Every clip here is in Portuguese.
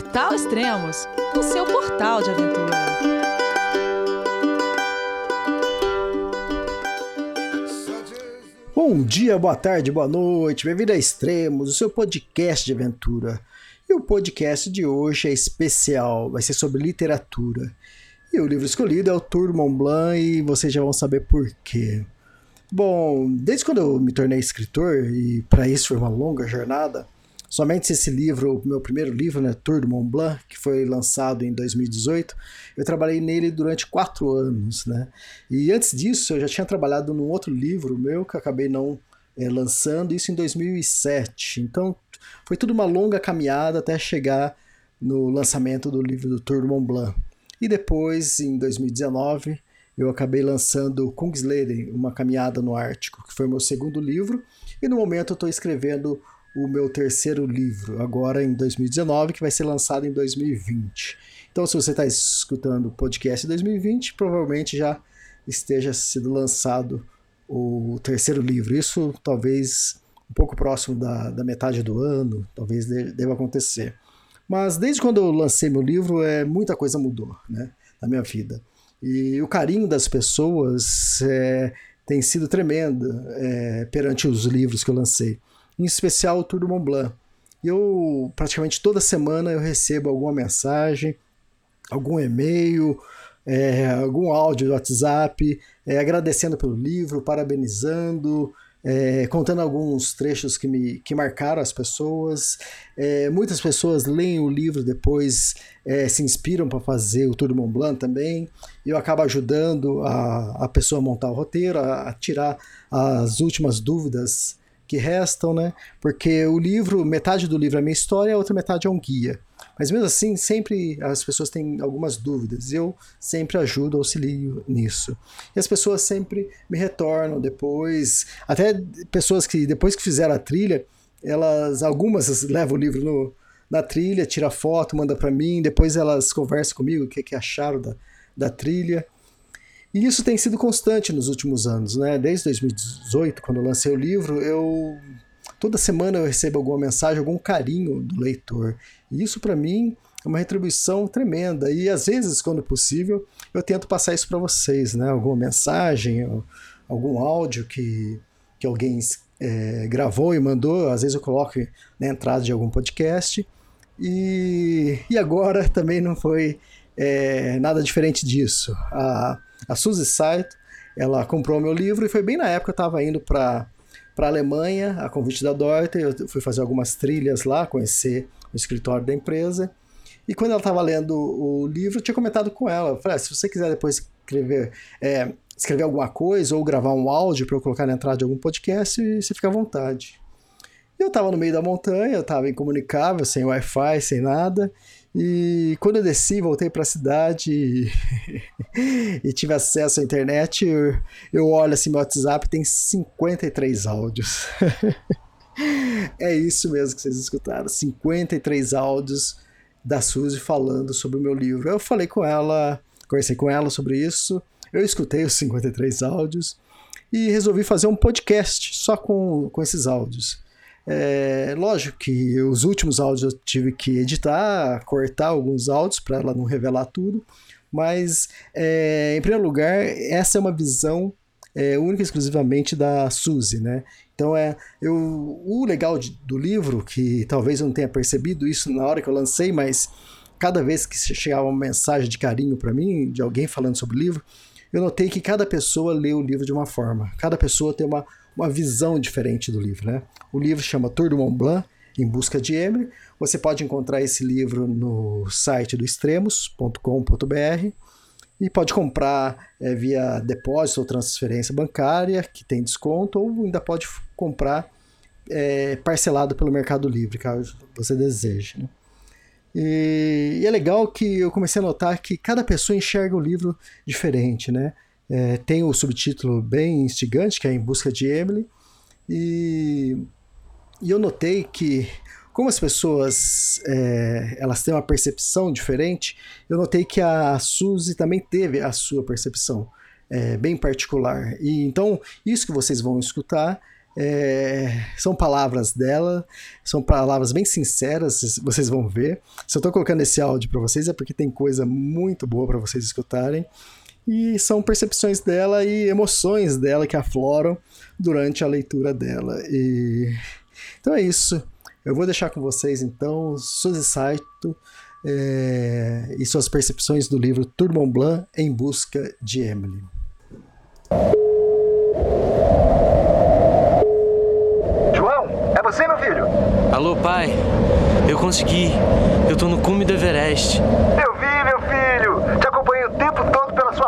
Portal Extremos, o seu portal de aventura. Bom dia, boa tarde, boa noite, bem-vindo a Extremos, o seu podcast de aventura. E o podcast de hoje é especial, vai ser sobre literatura. E o livro escolhido é o Tour Mont Blanc e vocês já vão saber por quê. Bom, desde quando eu me tornei escritor, e para isso foi uma longa jornada, somente esse livro, o meu primeiro livro, né, Tour de Mont Blanc, que foi lançado em 2018, eu trabalhei nele durante quatro anos, né? E antes disso, eu já tinha trabalhado num outro livro meu que acabei não é, lançando, isso em 2007. Então, foi tudo uma longa caminhada até chegar no lançamento do livro do Tour de Mont Blanc. E depois, em 2019, eu acabei lançando Kungsleden, Uma Caminhada no Ártico, que foi meu segundo livro, e no momento eu estou escrevendo o meu terceiro livro, agora em 2019, que vai ser lançado em 2020. Então, se você está escutando o podcast em 2020, provavelmente já esteja sido lançado o terceiro livro. Isso talvez um pouco próximo da, da metade do ano, talvez deva acontecer. Mas desde quando eu lancei meu livro, é, muita coisa mudou né, na minha vida. E o carinho das pessoas é, tem sido tremendo é, perante os livros que eu lancei, em especial o Tour do Mont Blanc. Eu praticamente toda semana eu recebo alguma mensagem, algum e-mail, é, algum áudio do WhatsApp, é, agradecendo pelo livro, parabenizando, é, contando alguns trechos que me que marcaram as pessoas. É, muitas pessoas leem o livro depois, é, se inspiram para fazer o Tour do Mont Blanc também. Eu acabo ajudando a, a pessoa a montar o roteiro, a, a tirar as últimas dúvidas que restam, né? Porque o livro, metade do livro é minha história, a outra metade é um guia. Mas mesmo assim, sempre as pessoas têm algumas dúvidas. Eu sempre ajudo, auxilio nisso. E as pessoas sempre me retornam depois, até pessoas que depois que fizeram a trilha, elas algumas levam o livro no, na trilha, tira foto, manda para mim, depois elas conversam comigo o que, que acharam da, da trilha. E isso tem sido constante nos últimos anos, né? Desde 2018, quando eu lancei o livro, eu Toda semana eu recebo alguma mensagem, algum carinho do leitor. E isso para mim é uma retribuição tremenda. E às vezes, quando possível, eu tento passar isso para vocês, né? Alguma mensagem, algum áudio que, que alguém é, gravou e mandou. Às vezes eu coloco na entrada de algum podcast. E, e agora também não foi é, nada diferente disso. A, a Suzy Saito, ela comprou meu livro e foi bem na época que eu estava indo para para a Alemanha, a convite da Deuter. Eu fui fazer algumas trilhas lá, conhecer o escritório da empresa. E quando ela estava lendo o livro, eu tinha comentado com ela. Eu falei, ah, se você quiser depois escrever, é, escrever alguma coisa ou gravar um áudio para eu colocar na entrada de algum podcast, você fica à vontade. Eu estava no meio da montanha, eu estava incomunicável, sem Wi-Fi, sem nada. E quando eu desci, voltei para a cidade e, e, tive acesso à internet, eu, eu olho assim meu WhatsApp, tem 53 áudios. é isso mesmo que vocês escutaram, 53 áudios da Suzy falando sobre o meu livro. Eu falei com ela, conversei com ela sobre isso, eu escutei os 53 áudios e resolvi fazer um podcast só com, com esses áudios. É, lógico que os últimos áudios eu tive que editar, cortar alguns áudios para ela não revelar tudo, mas é, em primeiro lugar, essa é uma visão é, única e exclusivamente da Suzy, né? Então é eu, o legal de, do livro, que talvez eu não tenha percebido isso na hora que eu lancei, mas cada vez que chegava uma mensagem de carinho para mim, de alguém falando sobre o livro, eu notei que cada pessoa lê o livro de uma forma. Cada pessoa tem uma, uma visão diferente do livro. Né? O livro chama Tour du Mont Blanc, Em Busca de Emily. Você pode encontrar esse livro no site do extremos.com.br e pode comprar é, via depósito ou transferência bancária, que tem desconto, ou ainda pode comprar é, parcelado pelo Mercado Livre, caso você deseje. Né? E, e, é legal que eu comecei a notar que cada pessoa enxerga o livro diferente, né? É, tem o subtítulo bem instigante, que é Em Busca de Emily. E, e eu notei que, como as pessoas é, elas têm uma percepção diferente, eu notei que a Suzy também teve a sua percepção é, bem particular. E então, isso que vocês vão escutar É, são palavras dela, são palavras bem sinceras, vocês vão ver. Se eu estou colocando esse áudio para vocês é porque tem coisa muito boa para vocês escutarem. E são percepções dela e emoções dela que afloram durante a leitura dela. E... Então é isso. Eu vou deixar com vocês então Suzy Saito é, e suas percepções do livro Tour Mont Blanc em busca de Emily. João, é você, meu filho? Alô, pai. Eu consegui. Eu tô no cume do Everest. Eu vi, meu filho. Te acompanhei o tempo todo pela sua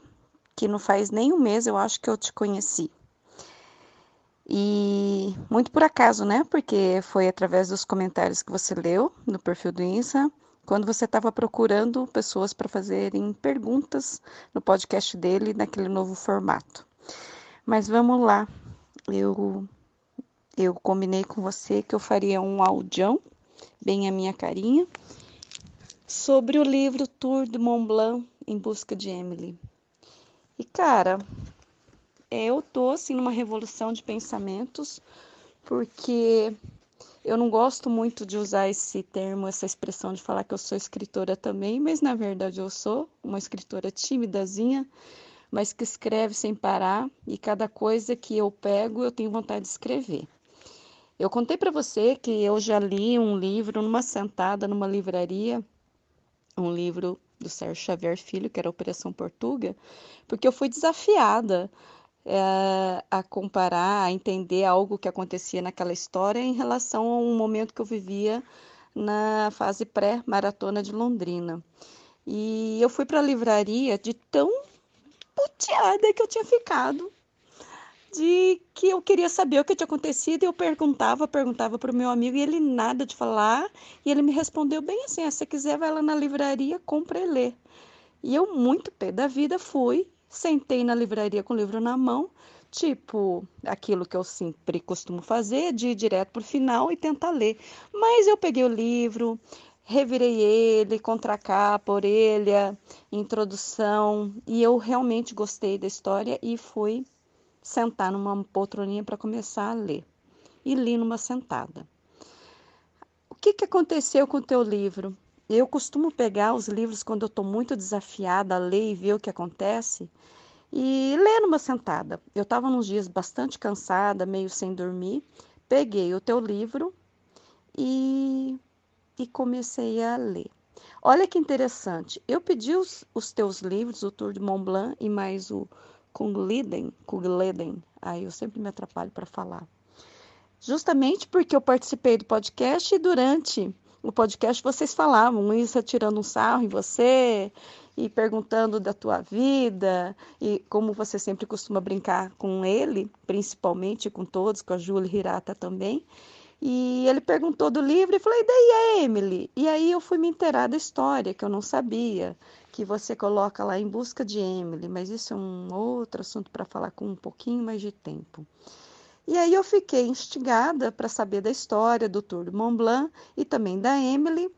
que não faz nem um mês eu acho que eu te conheci. E muito por acaso, né? Porque foi através dos comentários que você leu no perfil do Insta, quando você estava procurando pessoas para fazerem perguntas no podcast dele, naquele novo formato. Mas vamos lá. Eu eu combinei com você que eu faria um audião, bem a minha carinha, sobre o livro Tour de Mont Blanc em busca de Emily. E cara, eu tô assim numa revolução de pensamentos, porque eu não gosto muito de usar esse termo, essa expressão de falar que eu sou escritora também, mas na verdade eu sou uma escritora timidazinha, mas que escreve sem parar e cada coisa que eu pego eu tenho vontade de escrever. Eu contei para você que eu já li um livro numa sentada numa livraria, um livro do Sérgio Xavier Filho, que era Operação Portuga, porque eu fui desafiada é, a comparar, a entender algo que acontecia naquela história em relação a um momento que eu vivia na fase pré-maratona de Londrina. E eu fui para a livraria de tão puteada que eu tinha ficado, de que eu queria saber o que tinha acontecido, e eu perguntava, perguntava para o meu amigo, e ele nada de falar, e ele me respondeu bem assim, ah, se você quiser vai lá na livraria, compra e lê. E eu, muito pé da vida, fui Sentei na livraria com o livro na mão, tipo aquilo que eu sempre costumo fazer, de ir direto para o final e tentar ler. Mas eu peguei o livro, revirei ele, contracapa, orelha, introdução, e eu realmente gostei da história e fui sentar numa poltroninha para começar a ler. E li numa sentada. O que, que aconteceu com o teu livro? Eu costumo pegar os livros quando eu estou muito desafiada a ler e ver o que acontece e ler numa sentada. Eu estava nos dias bastante cansada, meio sem dormir, peguei o teu livro e, e comecei a ler. Olha que interessante, eu pedi os, os teus livros, o Tour de Mont Blanc e mais o Kungleden, Kungleden, aí eu sempre me atrapalho para falar. Justamente porque eu participei do podcast e durante no podcast vocês falavam isso tirando um sarro em você e perguntando da tua vida e como você sempre costuma brincar com ele, principalmente com todos, com a Júlia Hirata também. E ele perguntou do livro e falei, daí a Emily? E aí eu fui me inteirar da história, que eu não sabia, que você coloca lá em busca de Emily, mas isso é um outro assunto para falar com um pouquinho mais de tempo. E aí eu fiquei instigada para saber da história do Tour de Mont Blanc e também da Emily.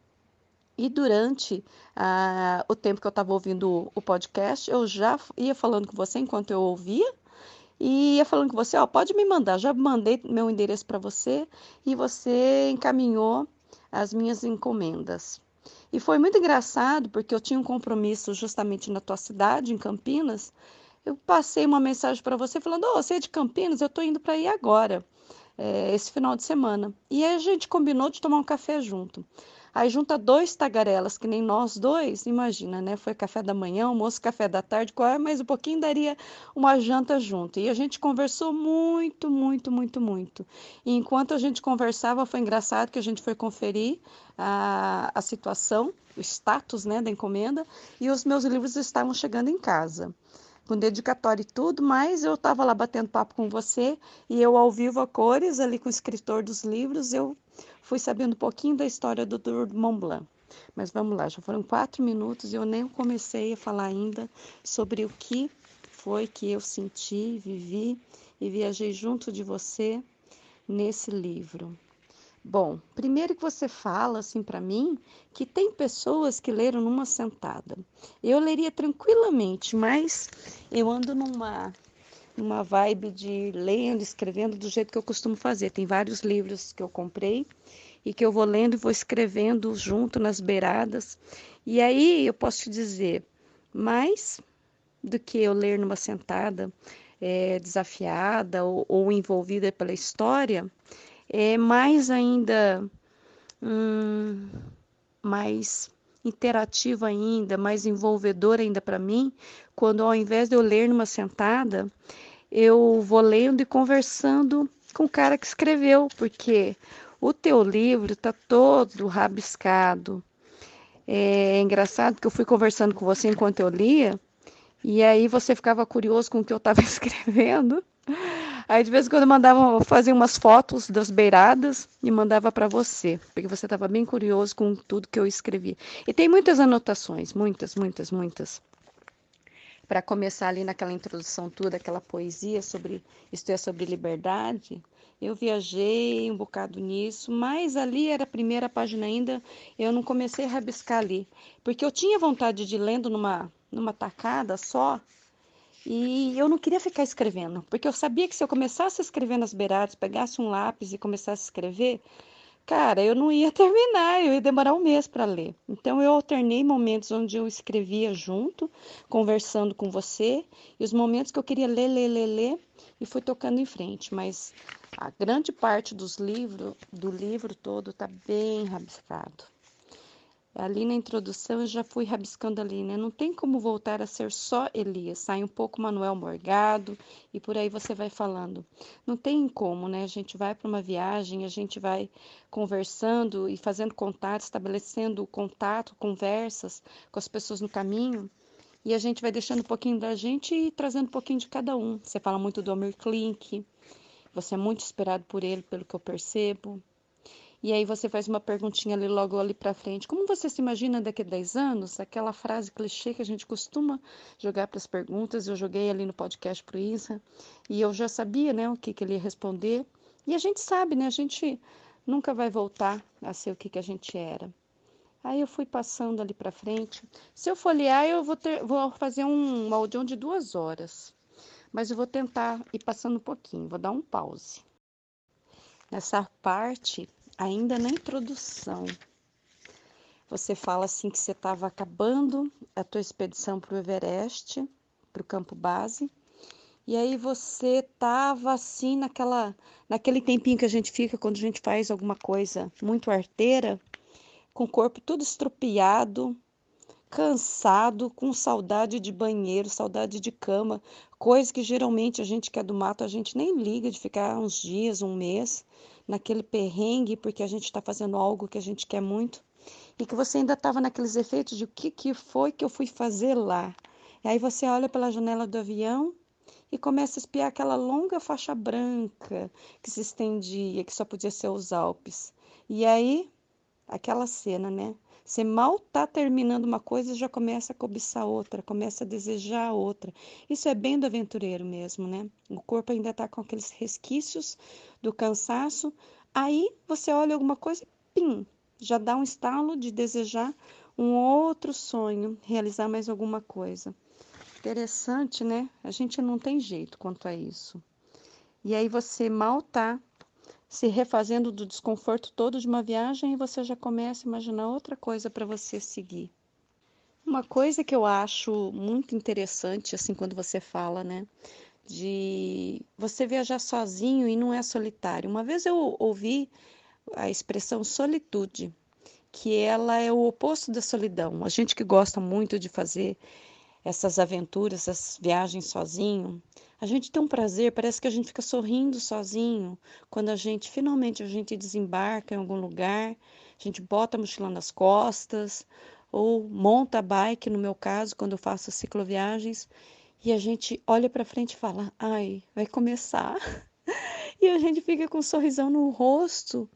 E durante ah, o tempo que eu estava ouvindo o podcast, eu já ia falando com você enquanto eu ouvia. E ia falando com você, ó, pode me mandar, já mandei meu endereço para você e você encaminhou as minhas encomendas. E foi muito engraçado porque eu tinha um compromisso justamente na tua cidade, em Campinas, eu passei uma mensagem para você falando: oh, você é de Campinas, eu estou indo para aí agora, é, esse final de semana. E aí a gente combinou de tomar um café junto. Aí junta dois tagarelas, que nem nós dois, imagina, né? Foi café da manhã, almoço, café da tarde, qual é? mais um pouquinho daria uma janta junto. E a gente conversou muito, muito, muito, muito. E enquanto a gente conversava, foi engraçado que a gente foi conferir a, a situação, o status né, da encomenda, e os meus livros estavam chegando em casa. com dedicatória e tudo, mas eu estava lá batendo papo com você e eu ao vivo a cores, ali com o escritor dos livros, eu fui sabendo um pouquinho da história do Tour de Mont Blanc. Mas vamos lá, já foram quatro minutos e eu nem comecei a falar ainda sobre o que foi que eu senti, vivi e viajei junto de você nesse livro. Bom, primeiro que você fala assim para mim que tem pessoas que leram numa sentada. Eu leria tranquilamente, mas eu ando numa numa vibe de lendo, escrevendo do jeito que eu costumo fazer. Tem vários livros que eu comprei e que eu vou lendo e vou escrevendo junto nas beiradas. E aí eu posso te dizer, mais do que eu ler numa sentada, é, desafiada ou, ou envolvida pela história, é mais ainda hum, mais interativo ainda, mais envolvedor ainda para mim, quando ao invés de eu ler numa sentada, eu vou lendo e conversando com o cara que escreveu, porque o teu livro está todo rabiscado. É engraçado que eu fui conversando com você enquanto eu lia, e aí você ficava curioso com o que eu estava escrevendo. Aí de vez em quando eu fazer umas fotos das beiradas e mandava para você, porque você estava bem curioso com tudo que eu escrevi. E tem muitas anotações, muitas, muitas, muitas. Para começar ali naquela introdução toda, aquela poesia sobre isto é sobre liberdade, eu viajei um bocado nisso, mas ali era a primeira página ainda, eu não comecei a rabiscar ali, porque eu tinha vontade de lendo numa numa tacada só, e eu não queria ficar escrevendo, porque eu sabia que se eu começasse a escrever nas beiradas, pegasse um lápis e começasse a escrever, cara, eu não ia terminar, eu ia demorar um mês para ler. Então eu alternei momentos onde eu escrevia junto, conversando com você, e os momentos que eu queria ler, ler, ler, ler, e fui tocando em frente. Mas a grande parte dos livros, do livro todo, está bem rabiscado. Ali na introdução eu já fui rabiscando ali, né? Não tem como voltar a ser só Elias. Sai um pouco Manuel Morgado e por aí você vai falando. Não tem como, né? A gente vai para uma viagem, a gente vai conversando e fazendo contato, estabelecendo contato, conversas com as pessoas no caminho. E a gente vai deixando um pouquinho da gente e trazendo um pouquinho de cada um. Você fala muito do Almir Klink, você é muito esperado por ele, pelo que eu percebo. E aí você faz uma perguntinha ali logo ali para frente. Como você se imagina daqui a 10 anos? Aquela frase clichê que a gente costuma jogar para as perguntas. Eu joguei ali no podcast pro Isa e eu já sabia, né, o que, que ele ia responder. E a gente sabe, né? A gente nunca vai voltar a ser o que, que a gente era. Aí eu fui passando ali para frente. Se eu folhear, eu vou, ter, vou fazer um, um audião de duas horas. Mas eu vou tentar ir passando um pouquinho. Vou dar um pause. Nessa parte, ainda na introdução, você fala assim que você estava acabando a tua expedição para o Everest, para o campo base, e aí você estava assim naquela, naquele tempinho que a gente fica quando a gente faz alguma coisa muito arteira, com o corpo todo estropiado, cansado, com saudade de banheiro, saudade de cama, coisa que geralmente a gente que é do mato, a gente nem liga de ficar uns dias, um mês naquele perrengue porque a gente está fazendo algo que a gente quer muito e que você ainda estava naqueles efeitos de o que, que foi que eu fui fazer lá. E aí você olha pela janela do avião e começa a espiar aquela longa faixa branca que se estendia, que só podia ser os Alpes. E aí, aquela cena, né? Você mal está terminando uma coisa e já começa a cobiçar outra, começa a desejar outra. Isso é bem do aventureiro mesmo, né? O corpo ainda está com aqueles resquícios do cansaço. Aí você olha alguma coisa e pim, já dá um estalo de desejar um outro sonho, realizar mais alguma coisa. Interessante, né? A gente não tem jeito quanto a isso. E aí você mal está se refazendo do desconforto todo de uma viagem e você já começa a imaginar outra coisa para você seguir. Uma coisa que eu acho muito interessante, assim, quando você fala, né, de você viajar sozinho e não é solitário. Uma vez eu ouvi a expressão solitude, que ela é o oposto da solidão. A gente que gosta muito de fazer essas aventuras, essas viagens sozinho, a gente tem um prazer, parece que a gente fica sorrindo sozinho quando a gente finalmente a gente desembarca em algum lugar, a gente bota a mochila nas costas ou monta a bike, no meu caso, quando eu faço cicloviagens, e a gente olha para frente e fala: ai, vai começar. E a gente fica com um sorrisão no rosto,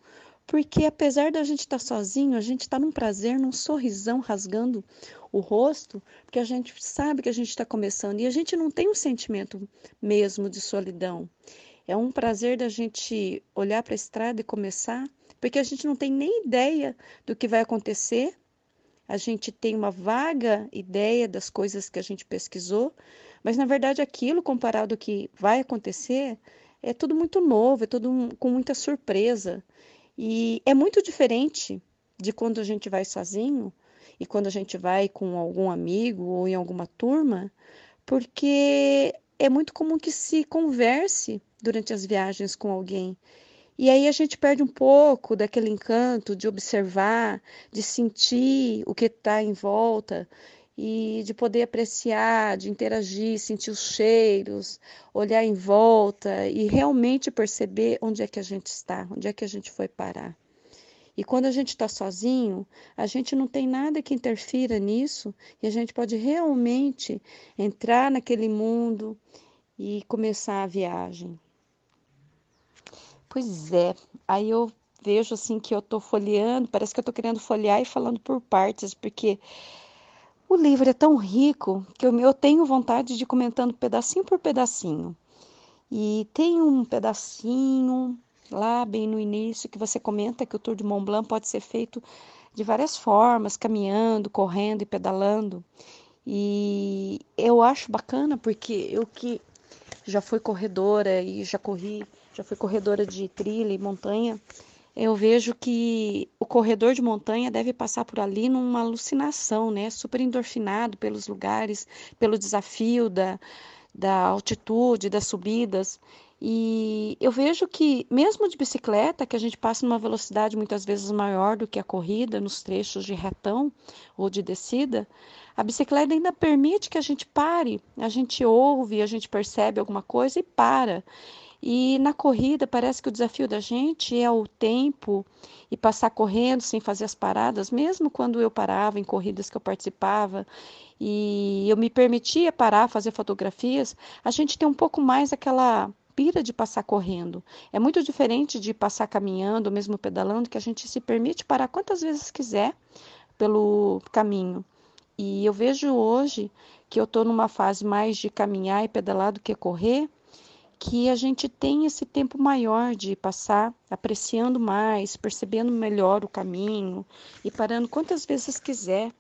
porque apesar da gente estar tá sozinho, a gente está num prazer, num sorrisão rasgando o rosto, porque a gente sabe que a gente está começando e a gente não tem um sentimento mesmo de solidão. É um prazer da gente olhar para a estrada e começar, porque a gente não tem nem ideia do que vai acontecer. A gente tem uma vaga ideia das coisas que a gente pesquisou, mas na verdade aquilo comparado ao que vai acontecer é tudo muito novo, é tudo um, com muita surpresa. E é muito diferente de quando a gente vai sozinho e quando a gente vai com algum amigo ou em alguma turma, porque é muito comum que se converse durante as viagens com alguém. E aí a gente perde um pouco daquele encanto de observar, de sentir o que está em volta e de poder apreciar, de interagir, sentir os cheiros, olhar em volta e realmente perceber onde é que a gente está, onde é que a gente foi parar. E quando a gente está sozinho, a gente não tem nada que interfira nisso e a gente pode realmente entrar naquele mundo e começar a viagem. Pois é, aí eu vejo assim que eu estou folheando, parece que eu estou querendo folhear e falando por partes, porque o livro é tão rico que eu, tenho vontade de ir comentando pedacinho por pedacinho. E tem um pedacinho lá bem no início, que você comenta que o Tour de Mont Blanc pode ser feito de várias formas, caminhando, correndo e pedalando. E eu acho bacana porque eu que já fui corredora e já corri, já fui corredora de trilha e montanha, eu vejo que o corredor de montanha deve passar por ali numa alucinação, né? Super endorfinado pelos lugares, pelo desafio da, da altitude, das subidas. E eu vejo que, mesmo de bicicleta, que a gente passa numa velocidade muitas vezes maior do que a corrida, nos trechos de retão ou de descida, a bicicleta ainda permite que a gente pare, a gente ouve, a gente percebe alguma coisa e para. E na corrida, parece que o desafio da gente é o tempo e passar correndo sem fazer as paradas, mesmo quando eu parava em corridas que eu participava e eu me permitia parar, fazer fotografias, a gente tem um pouco mais aquela pira de passar correndo. É muito diferente de passar caminhando, mesmo pedalando, que a gente se permite parar quantas vezes quiser pelo caminho. E eu vejo hoje que eu estou numa fase mais de caminhar e pedalar do que correr, que a gente tem esse tempo maior de passar apreciando mais, percebendo melhor o caminho e parando quantas vezes quiser.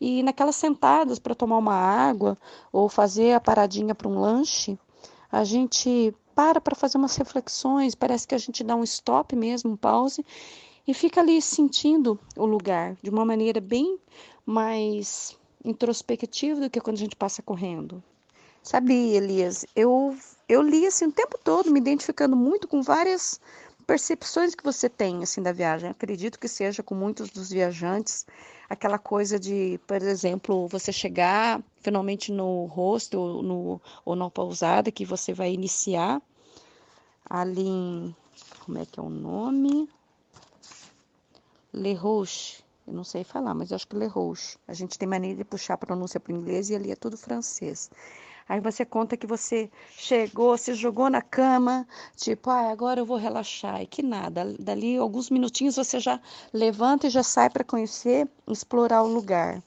E naquelas sentadas para tomar uma água ou fazer a paradinha para um lanche, a gente para para fazer umas reflexões, parece que a gente dá um stop mesmo, um pause e fica ali sentindo o lugar de uma maneira bem mais introspectiva do que quando a gente passa correndo. Sabe, Elias, eu eu li assim o tempo todo, me identificando muito com várias percepções que você tem assim da viagem. Acredito que seja com muitos dos viajantes aquela coisa de, por exemplo, você chegar finalmente no hostel ou, no, ou na pousada que você vai iniciar ali em, como é que é o nome? Le Roche, eu não sei falar, mas eu acho que Le Roche. A gente tem maneira de puxar a pronúncia para o inglês e ali é tudo francês. Aí você conta que você chegou, se jogou na cama, tipo, ah, agora eu vou relaxar. E que nada, dali alguns minutinhos você já levanta e já sai para conhecer, explorar o lugar.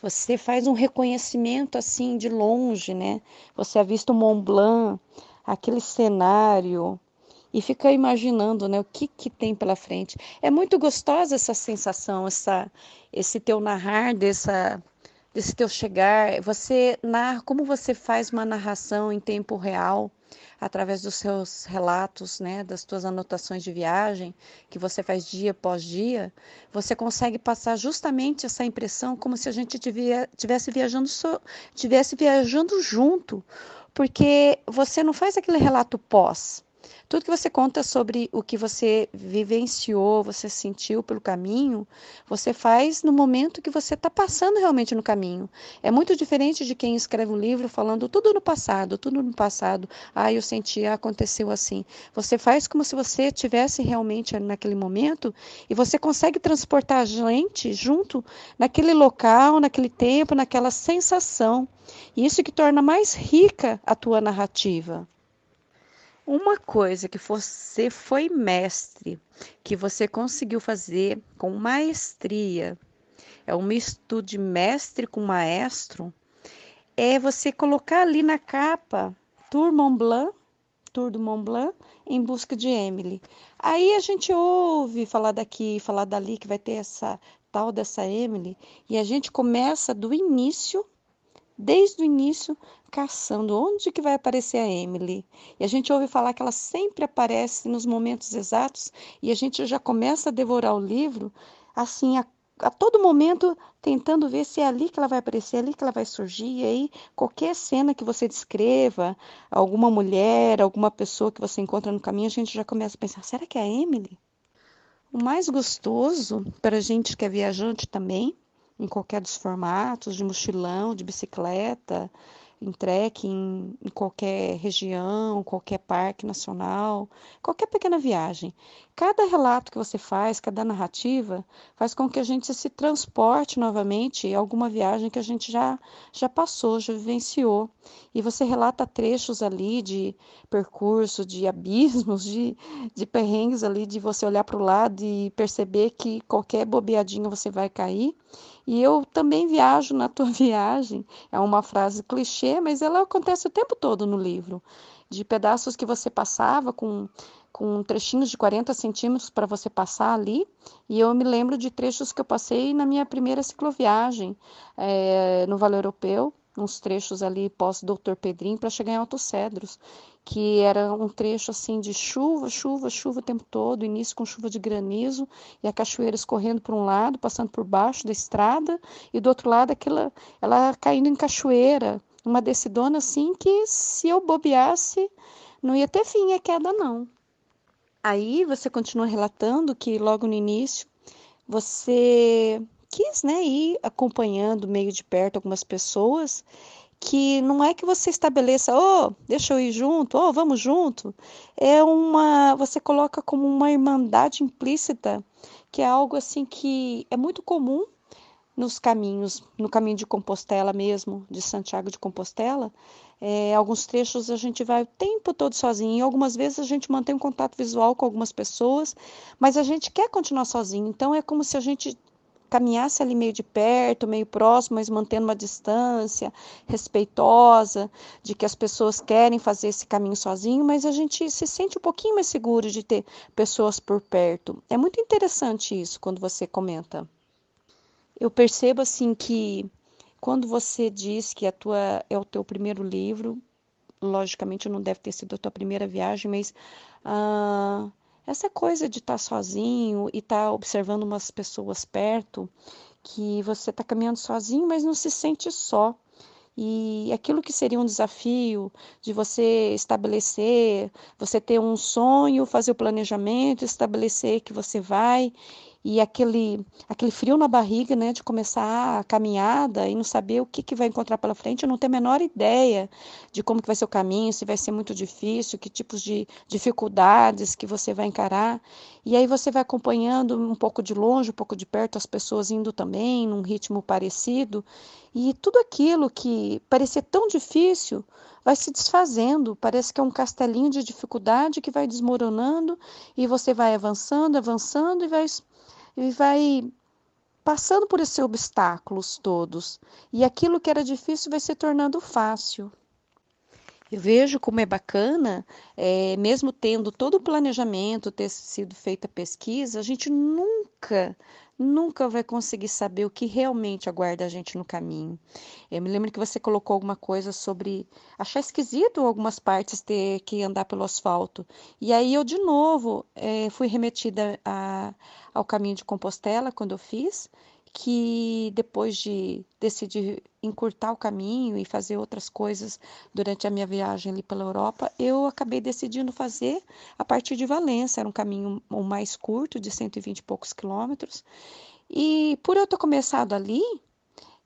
Você faz um reconhecimento assim de longe, né? Você avista o Mont Blanc, aquele cenário e fica imaginando, né, o que que tem pela frente. É muito gostosa essa sensação, essa esse teu narrar dessa desse teu chegar, você narra, como você faz uma narração em tempo real, através dos seus relatos, né, das tuas anotações de viagem, que você faz dia após dia, você consegue passar justamente essa impressão como se a gente tivesse viajando so, tivesse viajando junto, porque você não faz aquele relato pós, Tudo que você conta sobre o que você vivenciou, você sentiu pelo caminho, você faz no momento que você está passando realmente no caminho. É muito diferente de quem escreve um livro falando tudo no passado, tudo no passado. Ah, eu senti, aconteceu assim. Você faz como se você tivesse realmente naquele momento e você consegue transportar a gente junto naquele local, naquele tempo, naquela sensação. E isso que torna mais rica a tua narrativa. Uma coisa que você foi mestre, que você conseguiu fazer com maestria, é um misto de mestre com maestro, é você colocar ali na capa Tour Mont Blanc, Tour do Mont Blanc, em busca de Emily. Aí a gente ouve falar daqui, falar dali, que vai ter essa tal dessa Emily, e a gente começa do início desde o início caçando onde que vai aparecer a Emily. E a gente ouve falar que ela sempre aparece nos momentos exatos e a gente já começa a devorar o livro assim a, a todo momento tentando ver se é ali que ela vai aparecer, é ali que ela vai surgir. E aí qualquer cena que você descreva, alguma mulher, alguma pessoa que você encontra no caminho, a gente já começa a pensar, será que é a Emily? O mais gostoso para a gente que é viajante também em qualquer dos formatos, de mochilão, de bicicleta, em trekking, em qualquer região, qualquer parque nacional, qualquer pequena viagem. Cada relato que você faz, cada narrativa, faz com que a gente se transporte novamente a alguma viagem que a gente já, já passou, já vivenciou. E você relata trechos ali de percurso, de abismos, de, de perrengues ali, de você olhar para o lado e perceber que qualquer bobeadinha você vai cair. E eu também viajo na tua viagem. É uma frase clichê, mas ela acontece o tempo todo no livro. De pedaços que você passava com com trechinhos de 40 centímetros para você passar ali. E eu me lembro de trechos que eu passei na minha primeira cicloviagem é, no Vale Europeu, uns trechos ali pós-Doutor Pedrinho, para chegar em Altos Cedros, que era um trecho assim de chuva, chuva, chuva o tempo todo, início com chuva de granizo e a cachoeira escorrendo por um lado, passando por baixo da estrada, e do outro lado aquela, ela caindo em cachoeira, uma decidona assim que se eu bobeasse não ia ter fim a queda não. Aí você continua relatando que logo no início você quis né, ir acompanhando meio de perto algumas pessoas que não é que você estabeleça, oh, deixa eu ir junto, oh, vamos junto. É uma, você coloca como uma irmandade implícita, que é algo assim que é muito comum nos caminhos, no caminho de Compostela mesmo, de Santiago de Compostela, é, alguns trechos a gente vai o tempo todo sozinho, algumas vezes a gente mantém um contato visual com algumas pessoas, mas a gente quer continuar sozinho. Então é como se a gente caminhasse ali meio de perto, meio próximo, mas mantendo uma distância respeitosa, de que as pessoas querem fazer esse caminho sozinho, mas a gente se sente um pouquinho mais seguro de ter pessoas por perto. É muito interessante isso quando você comenta. Eu percebo assim que quando você diz que a tua é o teu primeiro livro, logicamente não deve ter sido a tua primeira viagem, mas ah, essa coisa de estar tá sozinho e estar tá observando umas pessoas perto, que você está caminhando sozinho, mas não se sente só. E aquilo que seria um desafio de você estabelecer, você ter um sonho, fazer o planejamento, estabelecer que você vai e aquele, aquele frio na barriga, né, de começar a caminhada e não saber o que, que vai encontrar pela frente, eu não tenho a menor ideia de como que vai ser o caminho, se vai ser muito difícil, que tipos de dificuldades que você vai encarar. E aí você vai acompanhando um pouco de longe, um pouco de perto, as pessoas indo também num ritmo parecido, e tudo aquilo que parecia tão difícil vai se desfazendo, parece que é um castelinho de dificuldade que vai desmoronando e você vai avançando, avançando e vai e vai passando por esses obstáculos todos. E aquilo que era difícil vai se tornando fácil. Eu vejo como é bacana, é, mesmo tendo todo o planejamento, ter sido feita pesquisa, a gente nunca nunca vai conseguir saber o que realmente aguarda a gente no caminho. Eu me lembro que você colocou alguma coisa sobre achar esquisito algumas partes ter que andar pelo asfalto. E aí eu, de novo, é, fui remetida a, ao caminho de Compostela quando eu fiz, que depois de decidir encurtar o caminho e fazer outras coisas durante a minha viagem ali pela Europa, eu acabei decidindo fazer a partir de Valença. Era um caminho mais curto, de 120 e poucos quilômetros. E por eu ter começado ali,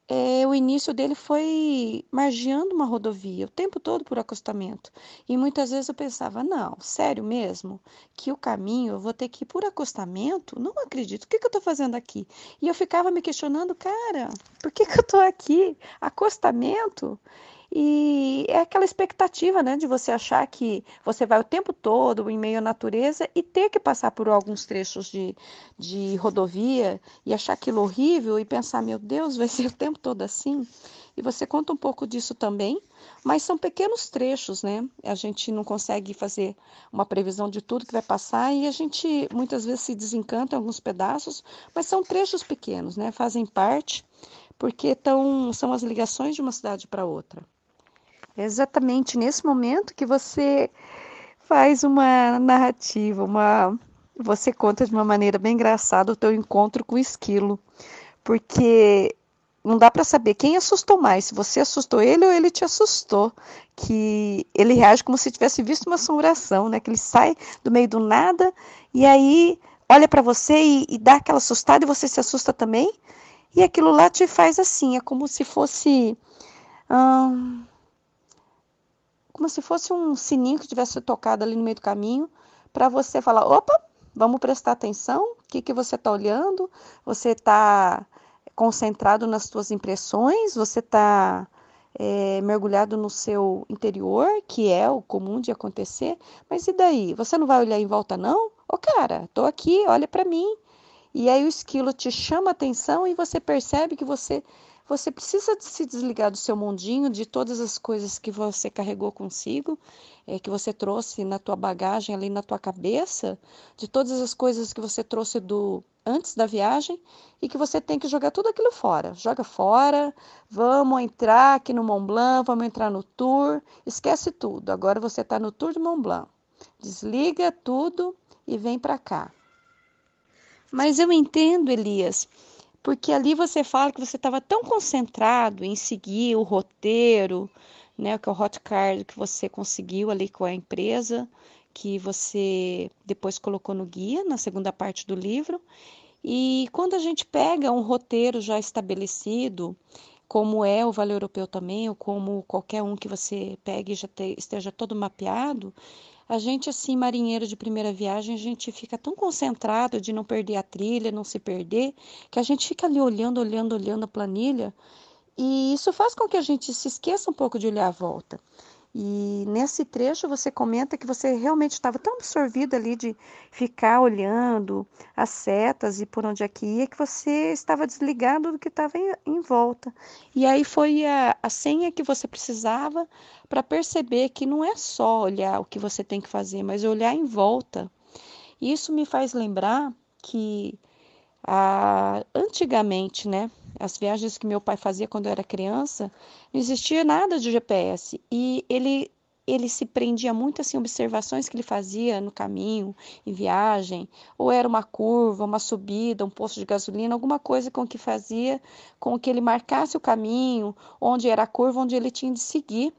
é, o início dele foi margeando uma rodovia, o tempo todo por acostamento. E muitas vezes eu pensava, não, sério mesmo, que o caminho eu vou ter que ir por acostamento? Não acredito, o que, que eu estou fazendo aqui? E eu ficava me questionando, cara, por que, que eu estou aqui? Acostamento? E é aquela expectativa, né, de você achar que você vai o tempo todo em meio à natureza e ter que passar por alguns trechos de, de rodovia e achar aquilo horrível e pensar, meu Deus, vai ser o tempo todo assim. E você conta um pouco disso também, mas são pequenos trechos, né? A gente não consegue fazer uma previsão de tudo que vai passar e a gente muitas vezes se desencanta em alguns pedaços, mas são trechos pequenos, né? Fazem parte, porque tão, são as ligações de uma cidade para outra. É exatamente nesse momento que você faz uma narrativa, uma você conta de uma maneira bem engraçada o teu encontro com o esquilo, porque não dá para saber quem assustou mais, se você assustou ele ou ele te assustou, que ele reage como se tivesse visto uma assombração, né? Que ele sai do meio do nada e aí olha para você e, e, dá aquela assustada e você se assusta também, e aquilo lá te faz assim, é como se fosse hum, como se fosse um sininho que tivesse tocado ali no meio do caminho, para você falar: opa, vamos prestar atenção, o que, que você está olhando? Você está concentrado nas suas impressões? Você está é, mergulhado no seu interior, que é o comum de acontecer? Mas e daí? Você não vai olhar em volta, não? Ô, oh, cara, estou aqui, olha para mim. E aí o esquilo te chama atenção e você percebe que você você precisa se desligar do seu mundinho, de todas as coisas que você carregou consigo, é, que você trouxe na tua bagagem ali na tua cabeça, de todas as coisas que você trouxe do antes da viagem e que você tem que jogar tudo aquilo fora. Joga fora, vamos entrar aqui no Mont Blanc, vamos entrar no tour, esquece tudo. Agora você está no tour do Mont Blanc. Desliga tudo e vem para cá. Mas eu entendo, Elias, porque ali você fala que você estava tão concentrado em seguir o roteiro, né, que é o hot card que você conseguiu ali com a empresa, que você depois colocou no guia, na segunda parte do livro. E quando a gente pega um roteiro já estabelecido, como é o Vale Europeu também, ou como qualquer um que você pegue e já te, esteja todo mapeado, a gente, assim, marinheiro de primeira viagem, a gente fica tão concentrado de não perder a trilha, não se perder, que a gente fica ali olhando, olhando, olhando a planilha, e isso faz com que a gente se esqueça um pouco de olhar a volta. E nesse trecho você comenta que você realmente estava tão absorvido ali de ficar olhando as setas e por onde é que ia, que você estava desligado do que estava em, em, volta. E aí foi a, a senha que você precisava para perceber que não é só olhar o que você tem que fazer, mas olhar em volta. Isso me faz lembrar que ah, antigamente, né, as viagens que meu pai fazia quando eu era criança, não existia nada de GPS e ele ele se prendia muito assim observações que ele fazia no caminho, em viagem, ou era uma curva, uma subida, um posto de gasolina, alguma coisa com que fazia com que ele marcasse o caminho, onde era a curva onde ele tinha de seguir.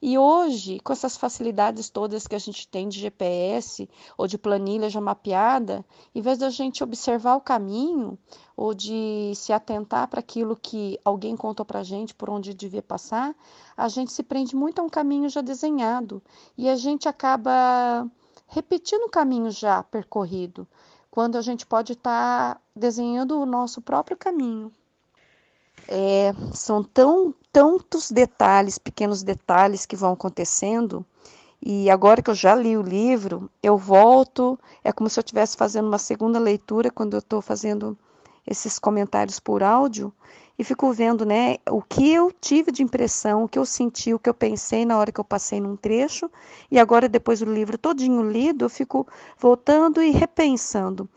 E hoje, com essas facilidades todas que a gente tem de GPS ou de planilha já mapeada, em vez da gente observar o caminho ou de se atentar para aquilo que alguém contou para a gente por onde devia passar, a gente se prende muito a um caminho já desenhado e a gente acaba repetindo o caminho já percorrido, quando a gente pode estar tá desenhando o nosso próprio caminho. É, são tão tantos detalhes, pequenos detalhes que vão acontecendo. E agora que eu já li o livro, eu volto, é como se eu estivesse fazendo uma segunda leitura quando eu estou fazendo esses comentários por áudio e fico vendo, né, o que eu tive de impressão, o que eu senti, o que eu pensei na hora que eu passei num trecho, e agora depois do livro todinho lido, eu fico voltando e repensando.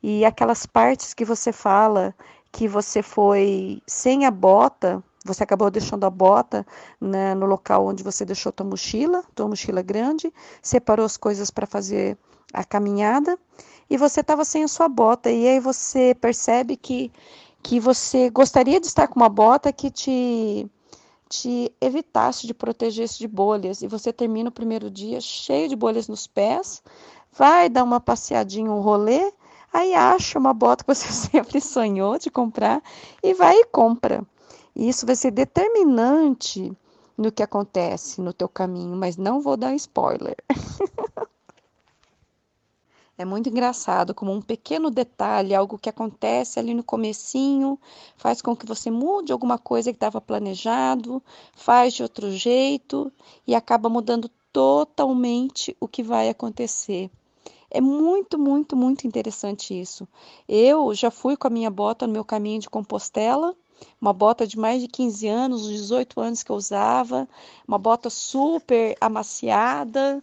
E aquelas partes que você fala que você foi sem a bota, você acabou deixando a bota né, no local onde você deixou tua mochila, tua mochila grande, separou as coisas para fazer a caminhada e você estava sem a sua bota. E aí você percebe que, que você gostaria de estar com uma bota que te te evitasse de proteger-se de bolhas e você termina o primeiro dia cheio de bolhas nos pés, vai dar uma passeadinha, um rolê, aí acha uma bota que você sempre sonhou de comprar e vai e compra. E isso vai ser determinante no que acontece no teu caminho, mas não vou dar spoiler. É muito engraçado como um pequeno detalhe, algo que acontece ali no comecinho, faz com que você mude alguma coisa que estava planejado, faz de outro jeito e acaba mudando totalmente o que vai acontecer. É muito, muito, muito interessante isso. Eu já fui com a minha bota no meu caminho de Compostela, uma bota de mais de 15 anos, 18 anos que eu usava, uma bota super amaciada,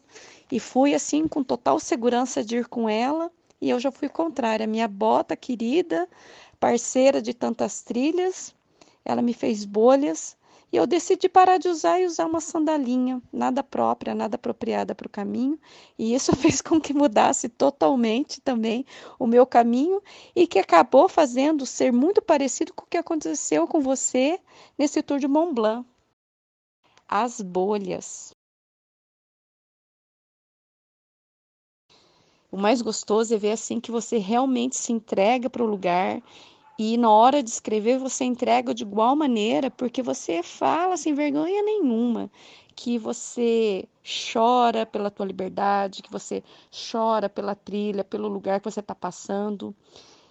e fui assim com total segurança de ir com ela, e eu já fui contrária. Minha bota querida, parceira de tantas trilhas, ela me fez bolhas e eu decidi parar de usar e usar uma sandalinha, nada própria, nada apropriada para o caminho, e isso fez com que mudasse totalmente também o meu caminho e que acabou fazendo ser muito parecido com o que aconteceu com você nesse tour de Mont Blanc. As bolhas. O mais gostoso é ver assim que você realmente se entrega para o lugar e na hora de escrever você entrega de igual maneira, porque você fala sem vergonha nenhuma que você chora pela tua liberdade, que você chora pela trilha, pelo lugar que você está passando.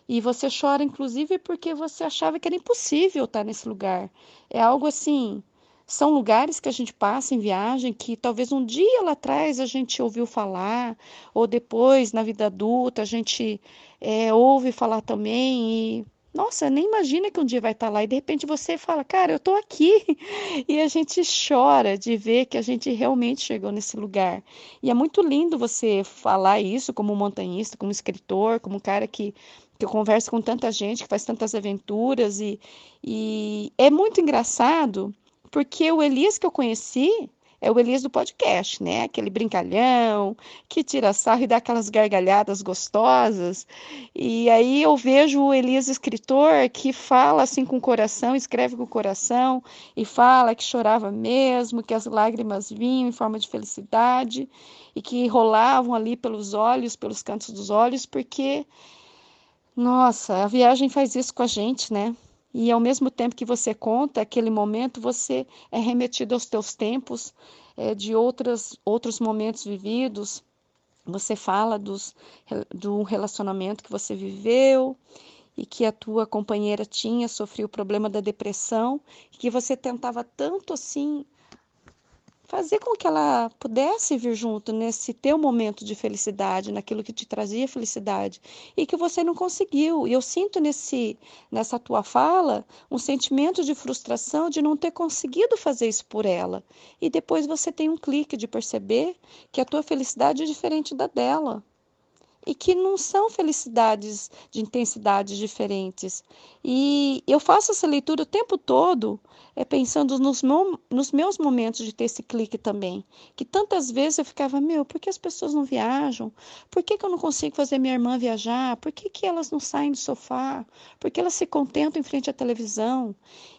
E você chora, inclusive, porque você achava que era impossível estar nesse lugar. É algo assim são lugares que a gente passa em viagem que talvez um dia lá atrás a gente ouviu falar, ou depois, na vida adulta, a gente é, ouve falar também e nossa, nem imagina que um dia vai estar lá e de repente você fala, cara, eu estou aqui. E a gente chora de ver que a gente realmente chegou nesse lugar. E é muito lindo você falar isso como montanhista, como escritor, como cara que, que conversa com tanta gente, que faz tantas aventuras. E, e é muito engraçado porque o Elias que eu conheci é o Elias do podcast, né? Aquele brincalhão que tira sarro e dá aquelas gargalhadas gostosas. E aí eu vejo o Elias escritor que fala assim com o coração, escreve com o coração e fala que chorava mesmo, que as lágrimas vinham em forma de felicidade e que rolavam ali pelos olhos, pelos cantos dos olhos, porque nossa, a viagem faz isso com a gente, né? E ao mesmo tempo que você conta aquele momento, você é remetido aos teus tempos, é, de outras, outros momentos vividos. Você fala dos, do relacionamento que você viveu e que a tua companheira tinha, sofreu o problema da depressão, que você tentava tanto assim fazer com que ela pudesse vir junto nesse teu momento de felicidade, naquilo que te trazia felicidade e que você não conseguiu. E eu sinto nesse nessa tua fala um sentimento de frustração de não ter conseguido fazer isso por ela. E depois você tem um clique de perceber que a tua felicidade é diferente da dela e que não são felicidades de intensidades diferentes. E eu faço essa leitura o tempo todo, é pensando nos, nos meus momentos de ter esse clique também. Que tantas vezes eu ficava, meu, por que as pessoas não viajam? Por que, que eu não consigo fazer minha irmã viajar? Por que, que elas não saem do sofá? Por que elas se contentam em frente à televisão?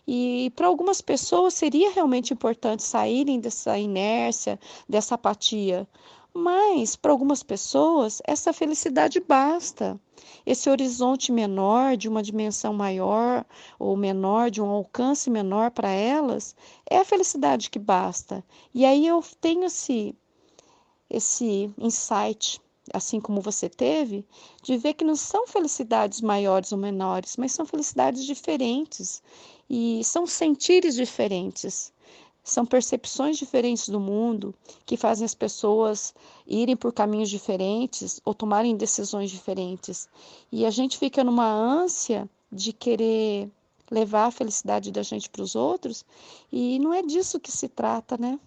E para algumas pessoas seria realmente importante saírem dessa inércia, dessa apatia. Mas, para algumas pessoas, essa felicidade basta. Esse horizonte menor, de uma dimensão maior ou menor, de um alcance menor para elas, é a felicidade que basta. E aí eu tenho esse, esse insight, assim como você teve, de ver que não são felicidades maiores ou menores, mas são felicidades diferentes e são sentires diferentes. São percepções diferentes do mundo que fazem as pessoas irem por caminhos diferentes ou tomarem decisões diferentes. E a gente fica numa ânsia de querer levar a felicidade da gente para os outros, e não é disso que se trata, né?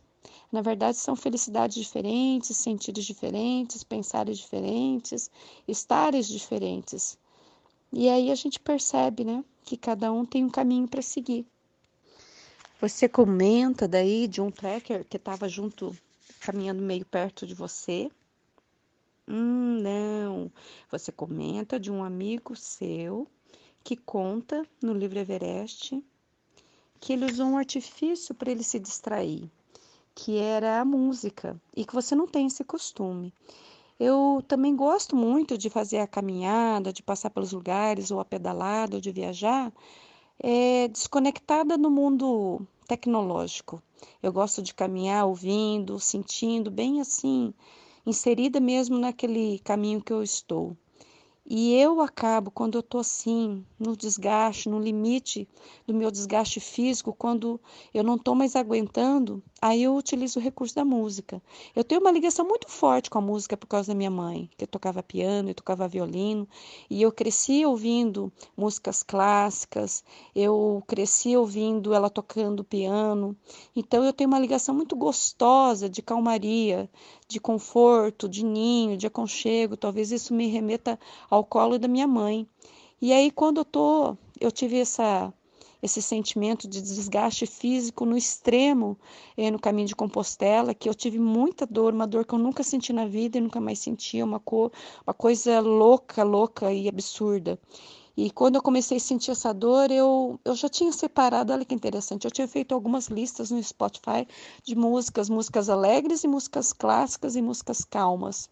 Na verdade, são felicidades diferentes, sentidos diferentes, pensares diferentes, estares diferentes. E aí a gente percebe, né, que cada um tem um caminho para seguir. Você comenta daí de um tracker que estava junto, caminhando meio perto de você. Hum, não. Você comenta de um amigo seu que conta no livro Everest que ele usou um artifício para ele se distrair, que era a música, e que você não tem esse costume. Eu também gosto muito de fazer a caminhada, de passar pelos lugares, ou a pedalada, ou de viajar, é, desconectada no mundo tecnológico. Eu gosto de caminhar ouvindo, sentindo, bem assim, inserida mesmo naquele caminho que eu estou. E eu acabo, quando eu estou assim, no desgaste, no limite do meu desgaste físico, quando eu não estou mais aguentando, aí eu utilizo o recurso da música. Eu tenho uma ligação muito forte com a música por causa da minha mãe, que tocava piano e tocava violino, e eu cresci ouvindo músicas clássicas, eu cresci ouvindo ela tocando piano. Então eu tenho uma ligação muito gostosa de calmaria, de conforto, de ninho, de aconchego. Talvez isso me remeta ao colo da minha mãe. E aí quando eu tô, eu tive essa esse sentimento de desgaste físico no extremo eh, no caminho de Compostela, que eu tive muita dor, uma dor que eu nunca senti na vida e nunca mais senti, uma, cor, uma coisa louca, louca e absurda. E quando eu comecei a sentir essa dor, eu, eu já tinha separado, olha que interessante, eu tinha feito algumas listas no Spotify de músicas, músicas alegres e músicas clássicas e músicas calmas.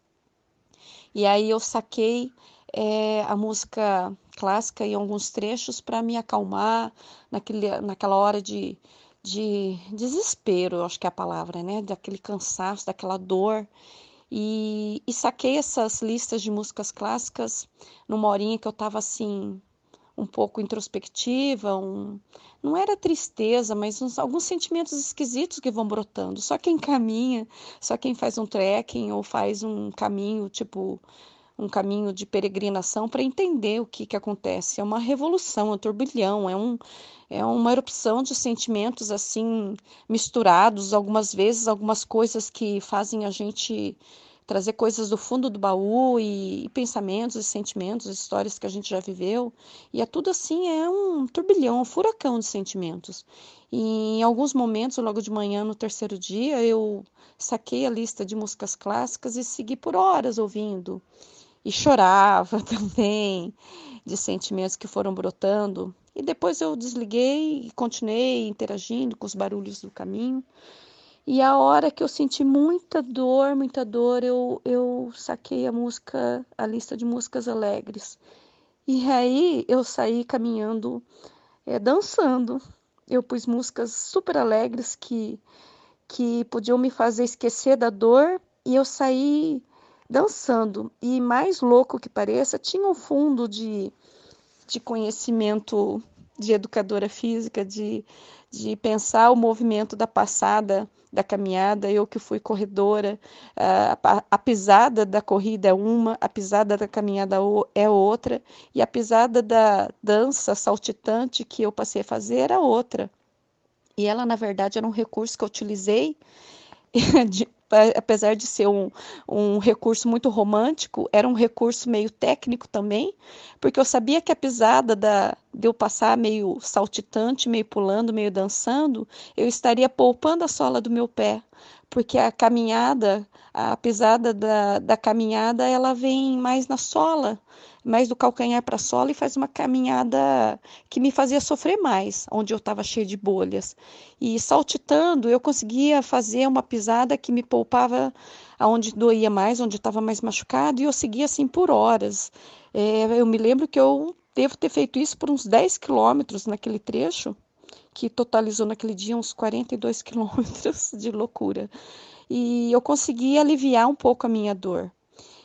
E aí eu saquei é, a música clássica em alguns trechos para me acalmar naquele, naquela hora de, de desespero, acho que é a palavra, né? Daquele cansaço, daquela dor. E, e saquei essas listas de músicas clássicas numa horinha que eu estava assim, um pouco introspectiva, um, não era tristeza, mas uns, alguns sentimentos esquisitos que vão brotando. Só quem caminha, só quem faz um trekking ou faz um caminho, tipo, um caminho de peregrinação para entender o que, que acontece. É uma revolução, é um turbilhão, é, um, é uma erupção de sentimentos assim misturados, algumas vezes, algumas coisas que fazem a gente trazer coisas do fundo do baú e, e, pensamentos e sentimentos, histórias que a gente já viveu. E é tudo assim, é um turbilhão, um furacão de sentimentos. E em alguns momentos, logo de manhã, no terceiro dia, eu saquei a lista de músicas clássicas e segui por horas ouvindo. E chorava também de sentimentos que foram brotando. E depois eu desliguei e continuei interagindo com os barulhos do caminho. E a hora que eu senti muita dor, muita dor, eu, eu saquei a música, a lista de músicas alegres. E aí eu saí caminhando, é, dançando. Eu pus músicas super alegres que, que podiam me fazer esquecer da dor. E eu saí dançando. E mais louco que pareça, tinha um fundo de, de conhecimento de educadora física, de, de pensar o movimento da passada da caminhada, eu que fui corredora, a, a pisada da corrida é uma, a pisada da caminhada é outra, e a pisada da dança saltitante que eu passei a fazer era outra. E ela, na verdade, era um recurso que eu utilizei de, apesar de ser um, um recurso muito romântico, era um recurso meio técnico também, porque eu sabia que a pisada da, de eu passar meio saltitante, meio pulando, meio dançando, eu estaria poupando a sola do meu pé, porque a caminhada, a pisada da, da caminhada, ela vem mais na sola, mais do calcanhar para a sola e faz uma caminhada que me fazia sofrer mais, onde eu estava cheio de bolhas. E saltitando, eu conseguia fazer uma pisada que me poupava aonde doía mais, onde estava mais machucado, e eu seguia assim por horas. É, eu me lembro que eu devo ter feito isso por uns 10 quilômetros naquele trecho, que totalizou naquele dia uns 42 quilômetros de loucura. E eu consegui aliviar um pouco a minha dor.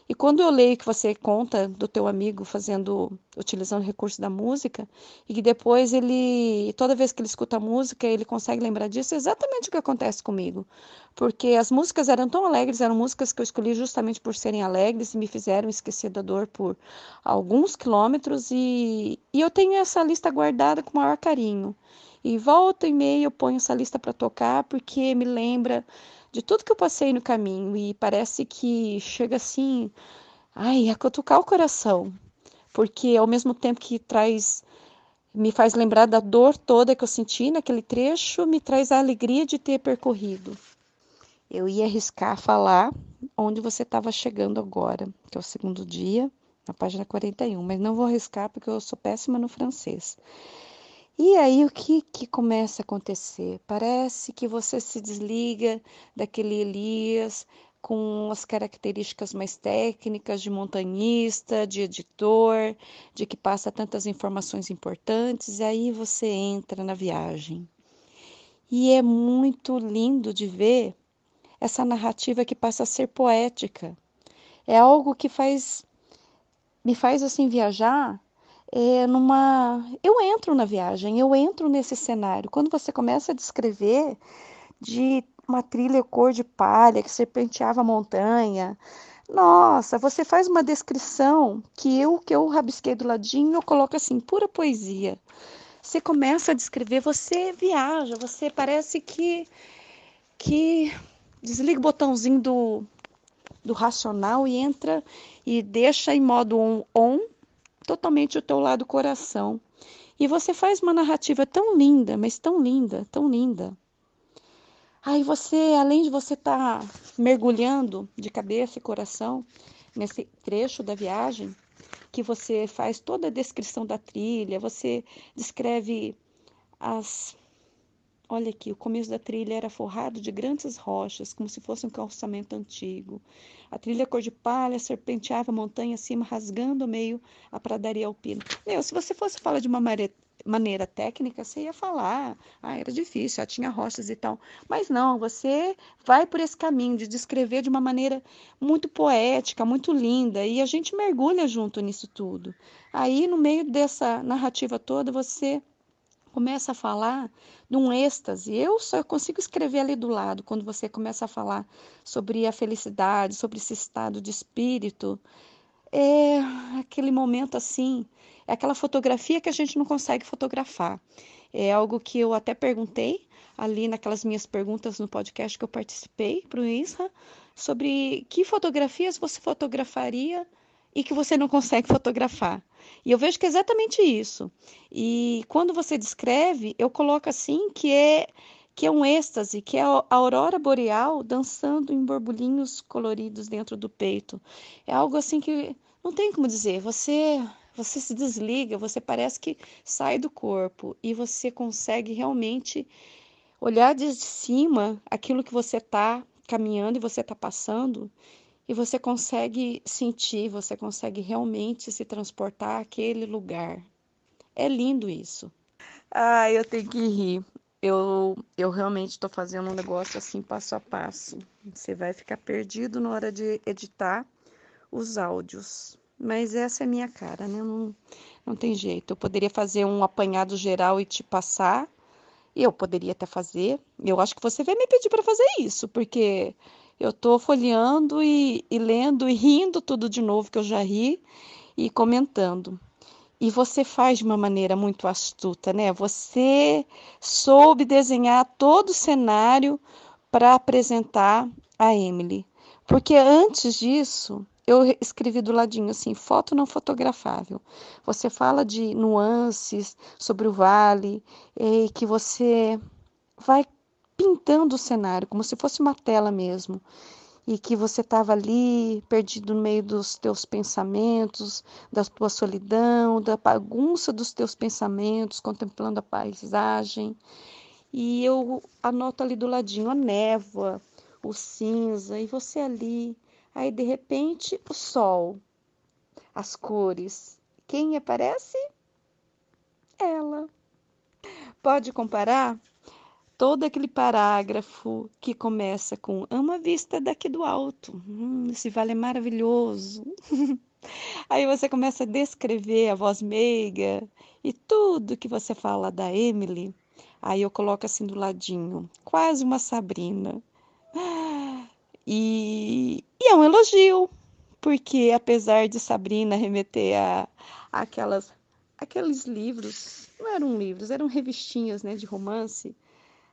E quando eu leio que você conta do teu amigo fazendo, utilizando o recurso da música, e que depois ele, toda vez que ele escuta a música, ele consegue lembrar disso, é exatamente o que acontece comigo. Porque as músicas eram tão alegres, eram músicas que eu escolhi justamente por serem alegres e me fizeram esquecer da dor por alguns quilômetros, e, e eu tenho essa lista guardada com o maior carinho. E volta e meia eu ponho essa lista para tocar, porque me lembra de tudo que eu passei no caminho e parece que chega assim, ai, a cutucar o coração, porque ao mesmo tempo que traz me faz lembrar da dor toda que eu senti naquele trecho, me traz a alegria de ter percorrido. Eu ia arriscar falar onde você estava chegando agora, que é o segundo dia, na página 41, mas não vou arriscar porque eu sou péssima no francês. E aí o que, que começa a acontecer? Parece que você se desliga daquele Elias com as características mais técnicas de montanhista, de editor, de que passa tantas informações importantes, e aí você entra na viagem. E é muito lindo de ver essa narrativa que passa a ser poética. É algo que faz me faz assim viajar é, numa eu entro na viagem, eu entro nesse cenário. Quando você começa a descrever de uma trilha cor de palha que serpenteava a montanha, nossa, você faz uma descrição que eu que eu rabisquei do ladinho, eu coloco assim, pura poesia. Você começa a descrever, você viaja, você parece que que desliga o botãozinho do, do racional e entra e deixa em modo on, on totalmente o teu lado coração. E você faz uma narrativa tão linda, mas tão linda, tão linda. Aí você, além de você estar tá mergulhando de cabeça e coração nesse trecho da viagem, que você faz toda a descrição da trilha, você descreve as Olha aqui, o começo da trilha era forrado de grandes rochas, como se fosse um calçamento antigo. A trilha cor de palha serpenteava montanha acima, rasgando o meio a pradaria alpina. Meu, se você fosse falar de uma maneira técnica, você ia falar, ah, era difícil, já tinha rochas e tal. Mas não, você vai por esse caminho de descrever de uma maneira muito poética, muito linda, e a gente mergulha junto nisso tudo. Aí, no meio dessa narrativa toda, você começa a falar de um êxtase. Eu só consigo escrever ali do lado, quando você começa a falar sobre a felicidade, sobre esse estado de espírito. É aquele momento assim, é aquela fotografia que a gente não consegue fotografar. É algo que eu até perguntei ali naquelas minhas perguntas no podcast que eu participei para o Isra, sobre que fotografias você fotografaria e que você não consegue fotografar. E eu vejo que é exatamente isso. E quando você descreve, eu coloco assim que é que é um êxtase, que é a aurora boreal dançando em borbulhinhos coloridos dentro do peito. É algo assim que não tem como dizer. Você você se desliga, você parece que sai do corpo e você consegue realmente olhar de cima aquilo que você está caminhando e você está passando e você consegue sentir, você consegue realmente se transportar àquele lugar. É lindo isso. Ah, eu tenho que rir. Eu, eu realmente estou fazendo um negócio assim passo a passo. Você vai ficar perdido na hora de editar os áudios. Mas essa é minha cara, né? Não, não tem jeito. Eu poderia fazer um apanhado geral e te passar. Eu poderia até fazer. Eu acho que você vai me pedir para fazer isso, porque eu estou folheando e, e lendo e rindo tudo de novo que eu já ri e comentando. E você faz de uma maneira muito astuta, né? Você soube desenhar todo o cenário para apresentar a Emily. Porque antes disso, eu escrevi do ladinho assim, foto não fotografável. Você fala de nuances sobre o vale, e que você vai pintando o cenário, como se fosse uma tela mesmo. E que você estava ali, perdido no meio dos teus pensamentos, da tua solidão, da bagunça dos teus pensamentos, contemplando a paisagem. E eu anoto ali do ladinho a névoa, o cinza, e você ali. Aí, de repente, o sol, as cores. Quem aparece? Ela. Pode comparar? Todo aquele parágrafo que começa com ama a vista daqui do alto. Hum, esse vale é maravilhoso. Aí você começa a descrever a voz meiga e tudo que você fala da Emily. Aí eu coloco assim do ladinho, quase uma Sabrina. E, e é um elogio, porque apesar de Sabrina remeter a, a aquelas, aqueles livros, não eram livros, eram revistinhas né, de romance,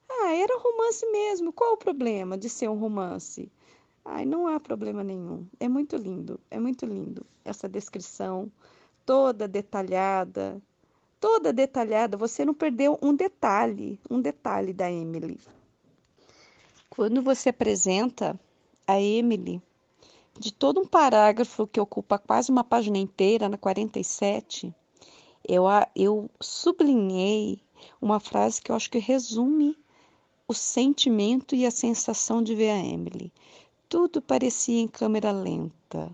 ah, era romance mesmo. Qual o problema de ser um romance? Ai, não há problema nenhum. É muito lindo, é muito lindo essa descrição toda detalhada, toda detalhada. Você não perdeu um detalhe, um detalhe da Emily. Quando você apresenta a Emily, de todo um parágrafo que ocupa quase uma página inteira, na 47, eu, eu sublinhei uma frase que eu acho que resume o sentimento e a sensação de ver a Emily. Tudo parecia em câmera lenta.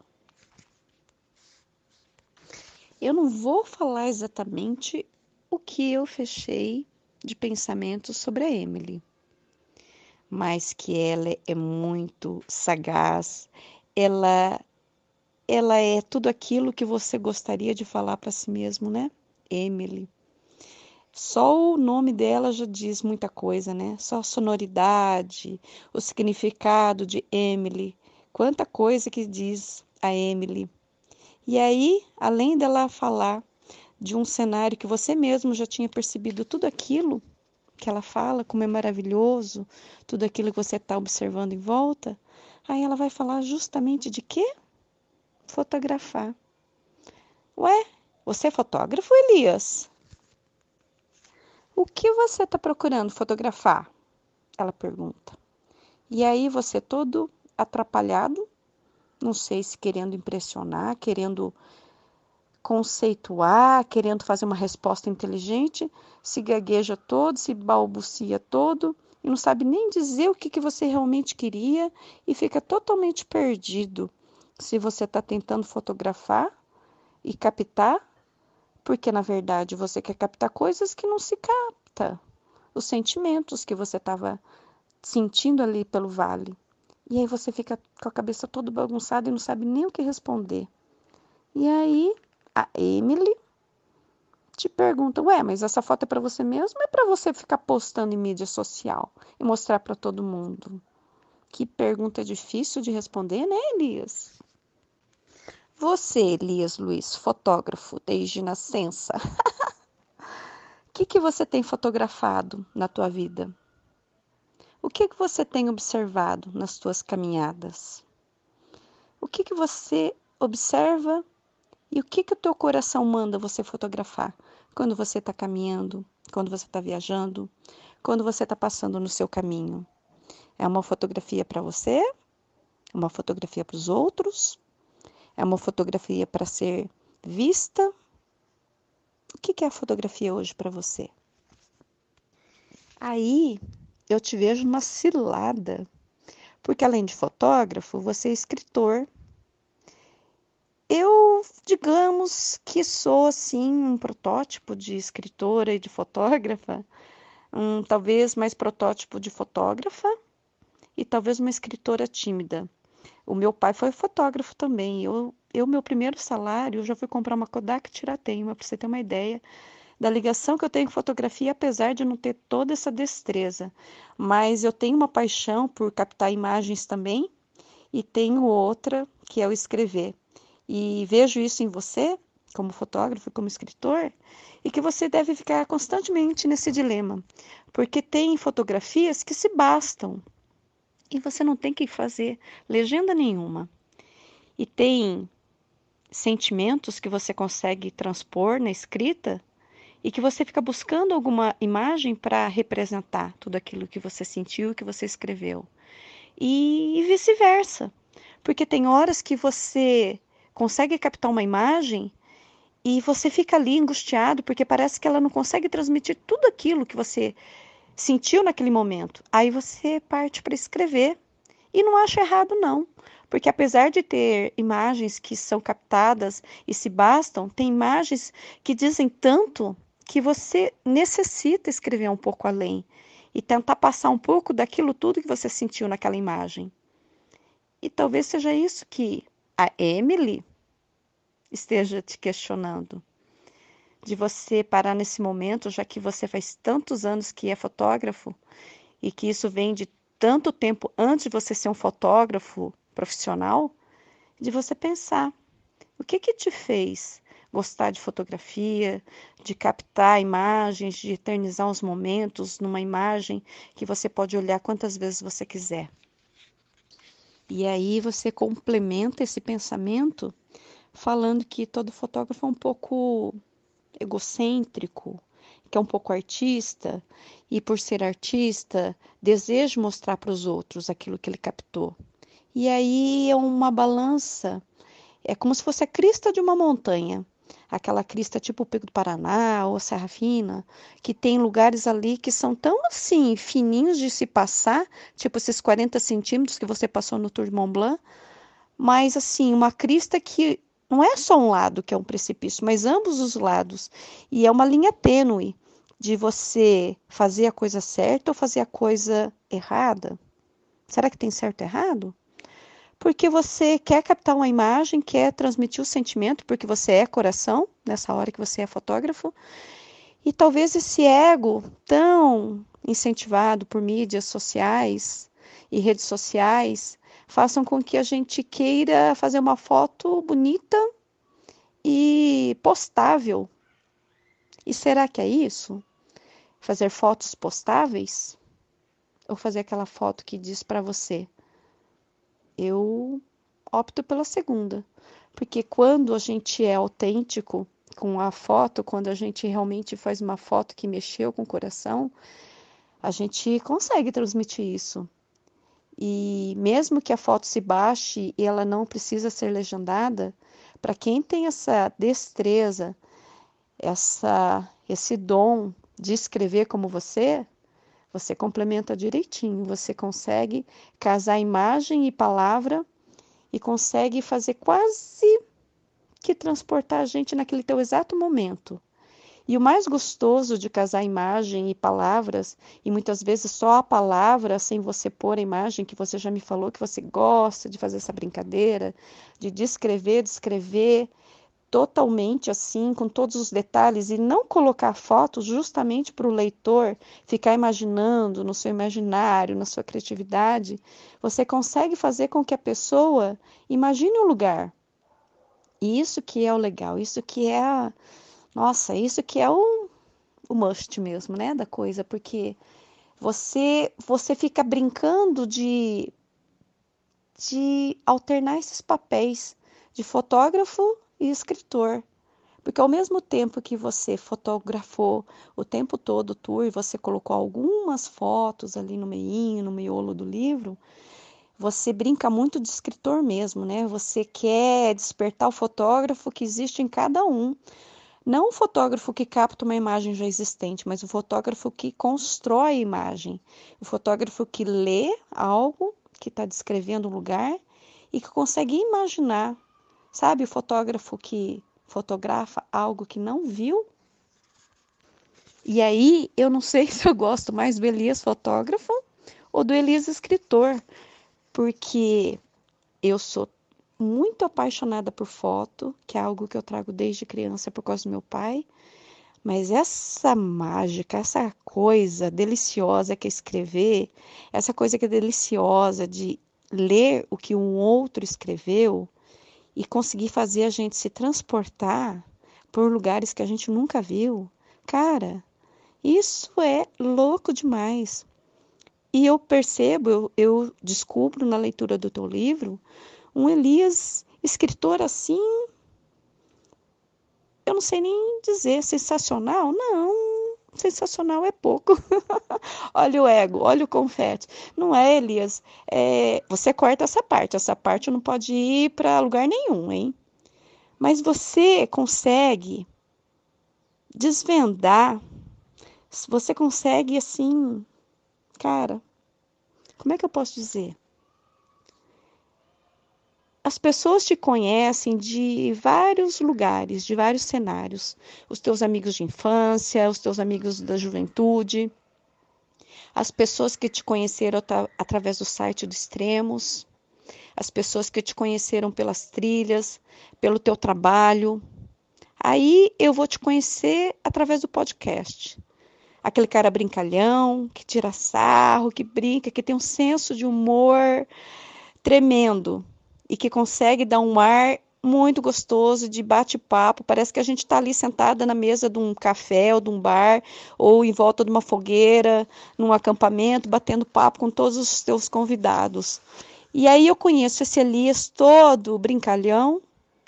Eu não vou falar exatamente o que eu fechei de pensamentos sobre a Emily, mas que ela é muito sagaz, ela ela é tudo aquilo que você gostaria de falar para si mesmo, né? Emily. Só o nome dela já diz muita coisa, né? Só a sonoridade, o significado de Emily, quanta coisa que diz a Emily. E aí, além dela falar de um cenário que você mesmo já tinha percebido tudo aquilo que ela fala, como é maravilhoso, tudo aquilo que você está observando em volta, aí ela vai falar justamente de quê? Fotografar. Ué, você é fotógrafo, Elias? O que você está procurando fotografar? Ela pergunta. E aí você todo atrapalhado, não sei se querendo impressionar, querendo conceituar, querendo fazer uma resposta inteligente, se gagueja todo, se balbucia todo e não sabe nem dizer o que, que você realmente queria e fica totalmente perdido se você está tentando fotografar e captar, porque na verdade você quer captar coisas que não se capta, os sentimentos que você estava sentindo ali pelo vale. E aí você fica com a cabeça toda bagunçada e não sabe nem o que responder. E aí a Emily te pergunta: Ué, mas essa foto é para você mesmo ou é para você ficar postando em mídia social e mostrar para todo mundo? Que pergunta difícil de responder, né, Elias? Você, Elias Luiz, fotógrafo desde nascença, o que, que você tem fotografado na tua vida? O que, que você tem observado nas tuas caminhadas? O que, que você observa e o que, que o teu coração manda você fotografar quando você está caminhando, quando você está viajando, quando você está passando no seu caminho? É uma fotografia para você? É uma fotografia para os outros? É uma fotografia para ser vista? O que, é a fotografia hoje para você? Aí eu te vejo numa cilada, porque além de fotógrafo, você é escritor eu, digamos que sou assim um protótipo de escritora e de fotógrafa, um, talvez mais protótipo de fotógrafa e talvez uma escritora tímida. O meu pai foi fotógrafo também. Eu, eu meu primeiro salário, eu já fui comprar uma Kodak Tirateima, para você ter uma ideia da ligação que eu tenho com fotografia, apesar de não ter toda essa destreza. Mas eu tenho uma paixão por captar imagens também e tenho outra que é o escrever. E vejo isso em você, como fotógrafo, como escritor, e que você deve ficar constantemente nesse dilema, porque tem fotografias que se bastam e você não tem que fazer legenda nenhuma. E tem sentimentos que você consegue transpor na escrita e que você fica buscando alguma imagem para representar tudo aquilo que você sentiu, que você escreveu. E, vice-versa. Porque tem horas que você consegue captar uma imagem e você fica ali angustiado porque parece que ela não consegue transmitir tudo aquilo que você sentiu naquele momento. Aí você parte para escrever e não acha errado não, porque apesar de ter imagens que são captadas e se bastam, tem imagens que dizem tanto que você necessita escrever um pouco além e tentar passar um pouco daquilo tudo que você sentiu naquela imagem. E talvez seja isso que a Emily esteja te questionando. De você parar nesse momento, já que você faz tantos anos que é fotógrafo e que isso vem de tanto tempo antes de você ser um fotógrafo profissional, de você pensar: o que que te fez gostar de fotografia, de captar imagens, de eternizar os momentos numa imagem que você pode olhar quantas vezes você quiser? E aí você complementa esse pensamento falando que todo fotógrafo é um pouco egocêntrico, que é um pouco artista e por ser artista deseja mostrar para os outros aquilo que ele captou. E aí é uma balança, é como se fosse a crista de uma montanha. Aquela crista tipo o Pico do Paraná ou Serra Fina, que tem lugares ali que são tão assim, fininhos de se passar, tipo esses 40 centímetros que você passou no Tour de Mont Blanc, mas assim, uma crista que não é só um lado que é um precipício, mas ambos os lados. E é uma linha tênue de você fazer a coisa certa ou fazer a coisa errada. Será que tem certo e errado? Porque você quer captar uma imagem, quer transmitir o sentimento, porque você é coração, nessa hora que você é fotógrafo. E talvez esse ego tão incentivado por mídias sociais e redes sociais façam com que a gente queira fazer uma foto bonita e postável. E será que é isso? Fazer fotos postáveis? Ou fazer aquela foto que diz para você? Eu opto pela segunda, porque quando a gente é autêntico com a foto, quando a gente realmente faz uma foto que mexeu com o coração, a gente consegue transmitir isso. E mesmo que a foto se baixe e ela não precisa ser legendada, para quem tem essa destreza, essa esse dom de escrever como você, você complementa direitinho, você consegue casar imagem e palavra e consegue fazer quase que transportar a gente naquele teu exato momento. E o mais gostoso de casar imagem e palavras, e muitas vezes só a palavra, sem você pôr a imagem, que você já me falou que você gosta de fazer essa brincadeira, de descrever, descrever totalmente assim, com todos os detalhes, e não colocar fotos justamente para o leitor ficar imaginando no seu imaginário, na sua criatividade, você consegue fazer com que a pessoa imagine o um lugar. E isso que é o legal, isso que é a nossa, isso que é o, o must mesmo, né, da coisa, porque você você fica brincando de de alternar esses papéis de fotógrafo e escritor. Porque ao mesmo tempo que você fotografou o tempo todo o tour e você colocou algumas fotos ali no meio, no miolo do livro, você brinca muito de escritor mesmo, né? Você quer despertar o fotógrafo que existe em cada um. Não o fotógrafo que capta uma imagem já existente, mas o fotógrafo que constrói a imagem. O fotógrafo que lê algo, que está descrevendo um lugar e que consegue imaginar. Sabe, o fotógrafo que fotografa algo que não viu. E aí, eu não sei se eu gosto mais do Elias fotógrafo ou do Elias escritor, porque eu sou muito apaixonada por foto, que é algo que eu trago desde criança por causa do meu pai. Mas essa mágica, essa coisa deliciosa que é escrever, essa coisa que é deliciosa de ler o que um outro escreveu e conseguir fazer a gente se transportar por lugares que a gente nunca viu, cara, isso é louco demais. E eu percebo, eu, eu descubro na leitura do teu livro um Elias escritor assim, eu não sei nem dizer sensacional, não, sensacional é pouco. olha o ego, olha o confete. Não é, Elias, é, você corta essa parte, essa parte não pode ir para lugar nenhum, hein? Mas você consegue desvendar, você consegue assim, cara, como é que eu posso dizer? As pessoas te conhecem de vários lugares, de vários cenários. Os teus amigos de infância, os teus amigos da juventude, as pessoas que te conheceram através do site do Extremos, as pessoas que te conheceram pelas trilhas, pelo teu trabalho. Aí eu vou te conhecer através do podcast. Aquele cara brincalhão, que tira sarro, que brinca, que tem um senso de humor tremendo e que consegue dar um ar muito gostoso de bate-papo. Parece que a gente está ali sentada na mesa de um café ou de um bar, ou em volta de uma fogueira, num acampamento, batendo papo com todos os teus convidados. E aí eu conheço esse Elias todo brincalhão,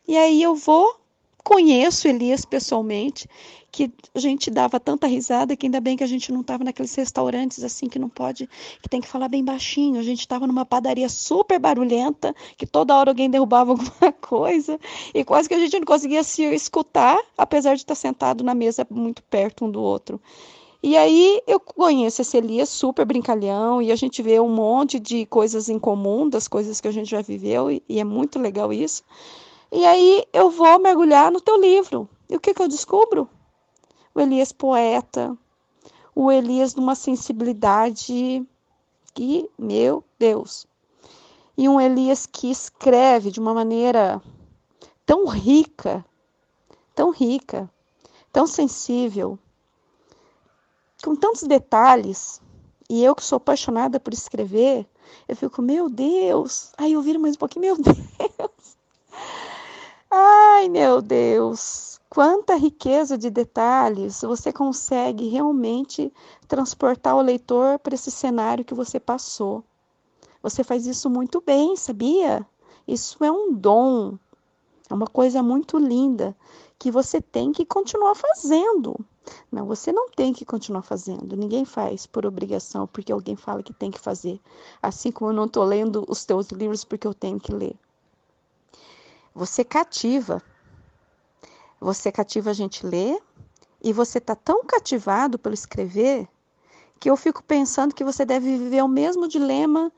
e aí eu vou, conheço Elias pessoalmente, que a gente dava tanta risada que ainda bem que a gente não estava naqueles restaurantes assim que não pode, que tem que falar bem baixinho. A gente estava numa padaria super barulhenta, que toda hora alguém derrubava alguma coisa e quase que a gente não conseguia se escutar, apesar de estar sentado na mesa muito perto um do outro. E aí eu conheço esse Elias super brincalhão e a gente vê um monte de coisas em comum, das coisas que a gente já viveu, e, e é muito legal isso. E aí eu vou mergulhar no teu livro. E o que, que eu descubro? O Elias poeta, o Elias numa sensibilidade que, meu Deus. E um Elias que escreve de uma maneira tão rica, tão rica, tão sensível, com tantos detalhes, e eu que sou apaixonada por escrever, eu fico, meu Deus. Aí eu viro mais um pouquinho, meu Deus. Ai, meu Deus. Quanta riqueza de detalhes você consegue realmente transportar o leitor para esse cenário que você passou. Você faz isso muito bem, sabia? Isso é um dom, é uma coisa muito linda que você tem que continuar fazendo. Não, você não tem que continuar fazendo. Ninguém faz por obrigação, porque alguém fala que tem que fazer. Assim como eu não estou lendo os teus livros porque eu tenho que ler. Você cativa. Você cativa a gente ler e você está tão cativado pelo escrever que eu fico pensando que você deve viver o mesmo dilema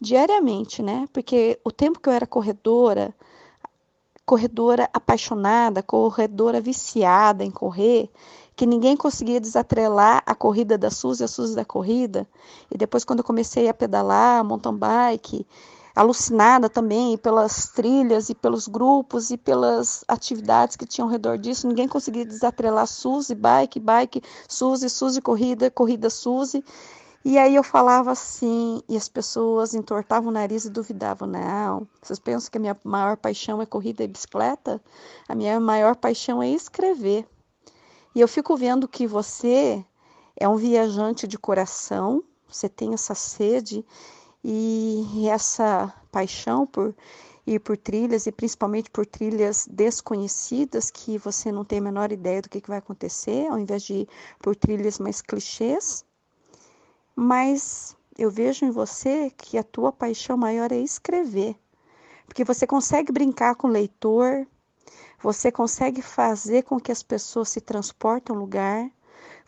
diariamente, né? Porque o tempo que eu era corredora, corredora apaixonada, corredora viciada em correr, que ninguém conseguia desatrelar a corrida da Suzy, a Suzy da corrida. E depois, quando eu comecei a pedalar, mountain bike, alucinada também pelas trilhas e pelos grupos e pelas atividades que tinham ao redor disso, ninguém conseguia desatrelar Suzy, bike, bike, Suzy, Suzy, corrida, corrida, Suzy. E aí eu falava assim, e as pessoas entortavam o nariz e duvidavam. Não, vocês pensam que a minha maior paixão é corrida e bicicleta? A minha maior paixão é escrever. E eu fico vendo que você é um viajante de coração, você tem essa sede e essa paixão por ir por trilhas e principalmente por trilhas desconhecidas que você não tem a menor ideia do que, que vai acontecer, ao invés de ir por trilhas mais clichês. Mas eu vejo em você que a tua paixão maior é escrever, porque você consegue brincar com o leitor, você consegue fazer com que as pessoas se transportem ao lugar,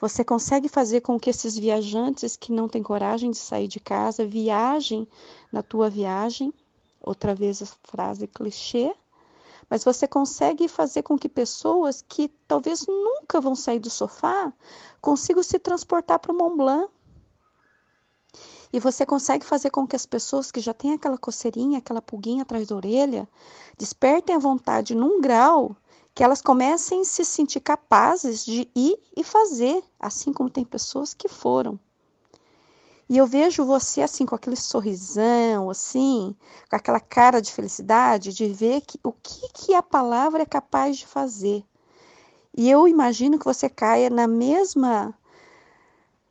você consegue fazer com que esses viajantes que não têm coragem de sair de casa viajem na tua viagem. Outra vez a frase clichê, mas você consegue fazer com que pessoas que talvez nunca vão sair do sofá consigam se transportar para o Mont Blanc e você consegue fazer com que as pessoas que já têm aquela coceirinha, aquela pulguinha atrás da orelha, despertem a vontade num grau que elas comecem a se sentir capazes de ir e fazer, assim como tem pessoas que foram. E eu vejo você assim com aquele sorrisão, assim, com aquela cara de felicidade, de ver que, o que, que a palavra é capaz de fazer. E eu imagino que você caia na mesma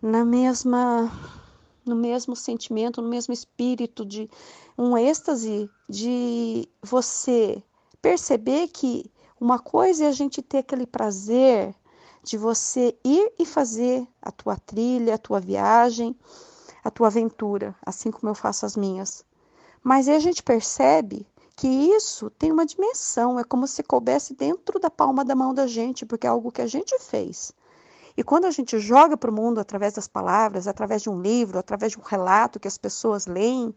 na mesma no mesmo sentimento, no mesmo espírito de um êxtase de você perceber que uma coisa é a gente ter aquele prazer de você ir e fazer a tua trilha, a tua viagem, a tua aventura, assim como eu faço as minhas. Mas aí a gente percebe que isso tem uma dimensão, é como se coubesse dentro da palma da mão da gente, porque é algo que a gente fez. E quando a gente joga para o mundo através das palavras, através de um livro, através de um relato que as pessoas leem,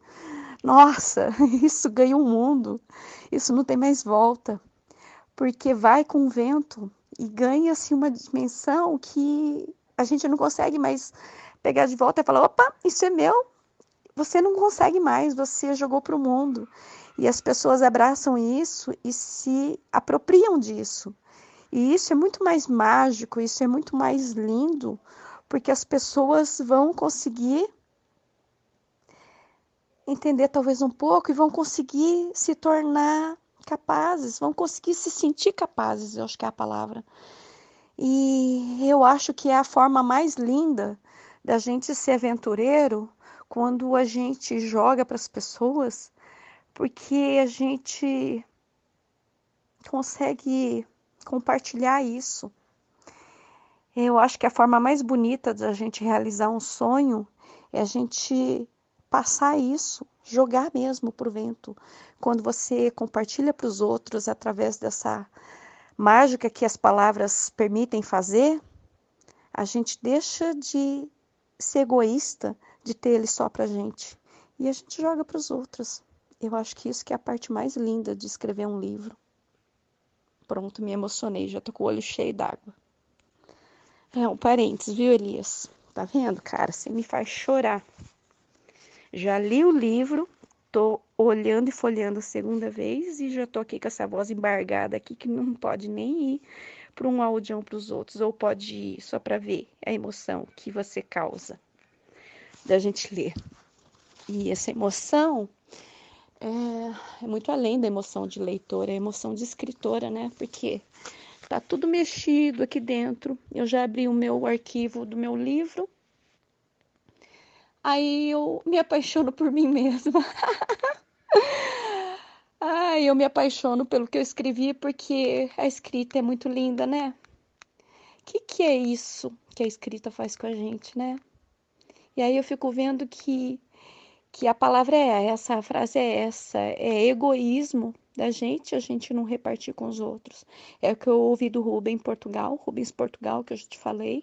nossa, isso ganha um mundo. Isso não tem mais volta. Porque vai com o vento e ganha-se uma dimensão que a gente não consegue mais pegar de volta e falar: opa, isso é meu. Você não consegue mais, você jogou para o mundo. E as pessoas abraçam isso e se apropriam disso. E isso é muito mais mágico, isso é muito mais lindo, porque as pessoas vão conseguir entender talvez um pouco e vão conseguir se tornar capazes, vão conseguir se sentir capazes, eu acho que é a palavra. E eu acho que é a forma mais linda da gente ser aventureiro quando a gente joga para as pessoas, porque a gente consegue compartilhar isso. Eu acho que a forma mais bonita de a gente realizar um sonho é a gente passar isso, jogar mesmo para o vento. Quando você compartilha para os outros através dessa mágica que as palavras permitem fazer, a gente deixa de ser egoísta, de ter ele só para gente e a gente joga para os outros. Eu acho que isso que é a parte mais linda de escrever um livro. Pronto, me emocionei, já tô com o olho cheio d'água. É um parênteses, viu, Elias? Tá vendo, cara? Você me faz chorar. Já li o livro, tô olhando e folheando a segunda vez e já tô aqui com essa voz embargada aqui que não pode nem ir para um audião para os outros ou pode ir só para ver a emoção que você causa da gente ler. E essa emoção é, é muito além da emoção de leitora, é emoção de escritora, né? Porque Tá tudo mexido aqui dentro. Eu já abri o meu arquivo do meu livro. Aí eu me apaixono por mim mesma. Ai, eu me apaixono pelo que eu escrevi porque a escrita é muito linda, né? O que, que é isso que a escrita faz com a gente, né? E aí eu fico vendo que, que a palavra é essa, a frase é essa, é egoísmo da gente, a gente não repartir com os outros. É o que eu ouvi do Rubem em Portugal, Rubens Portugal, que eu já te falei,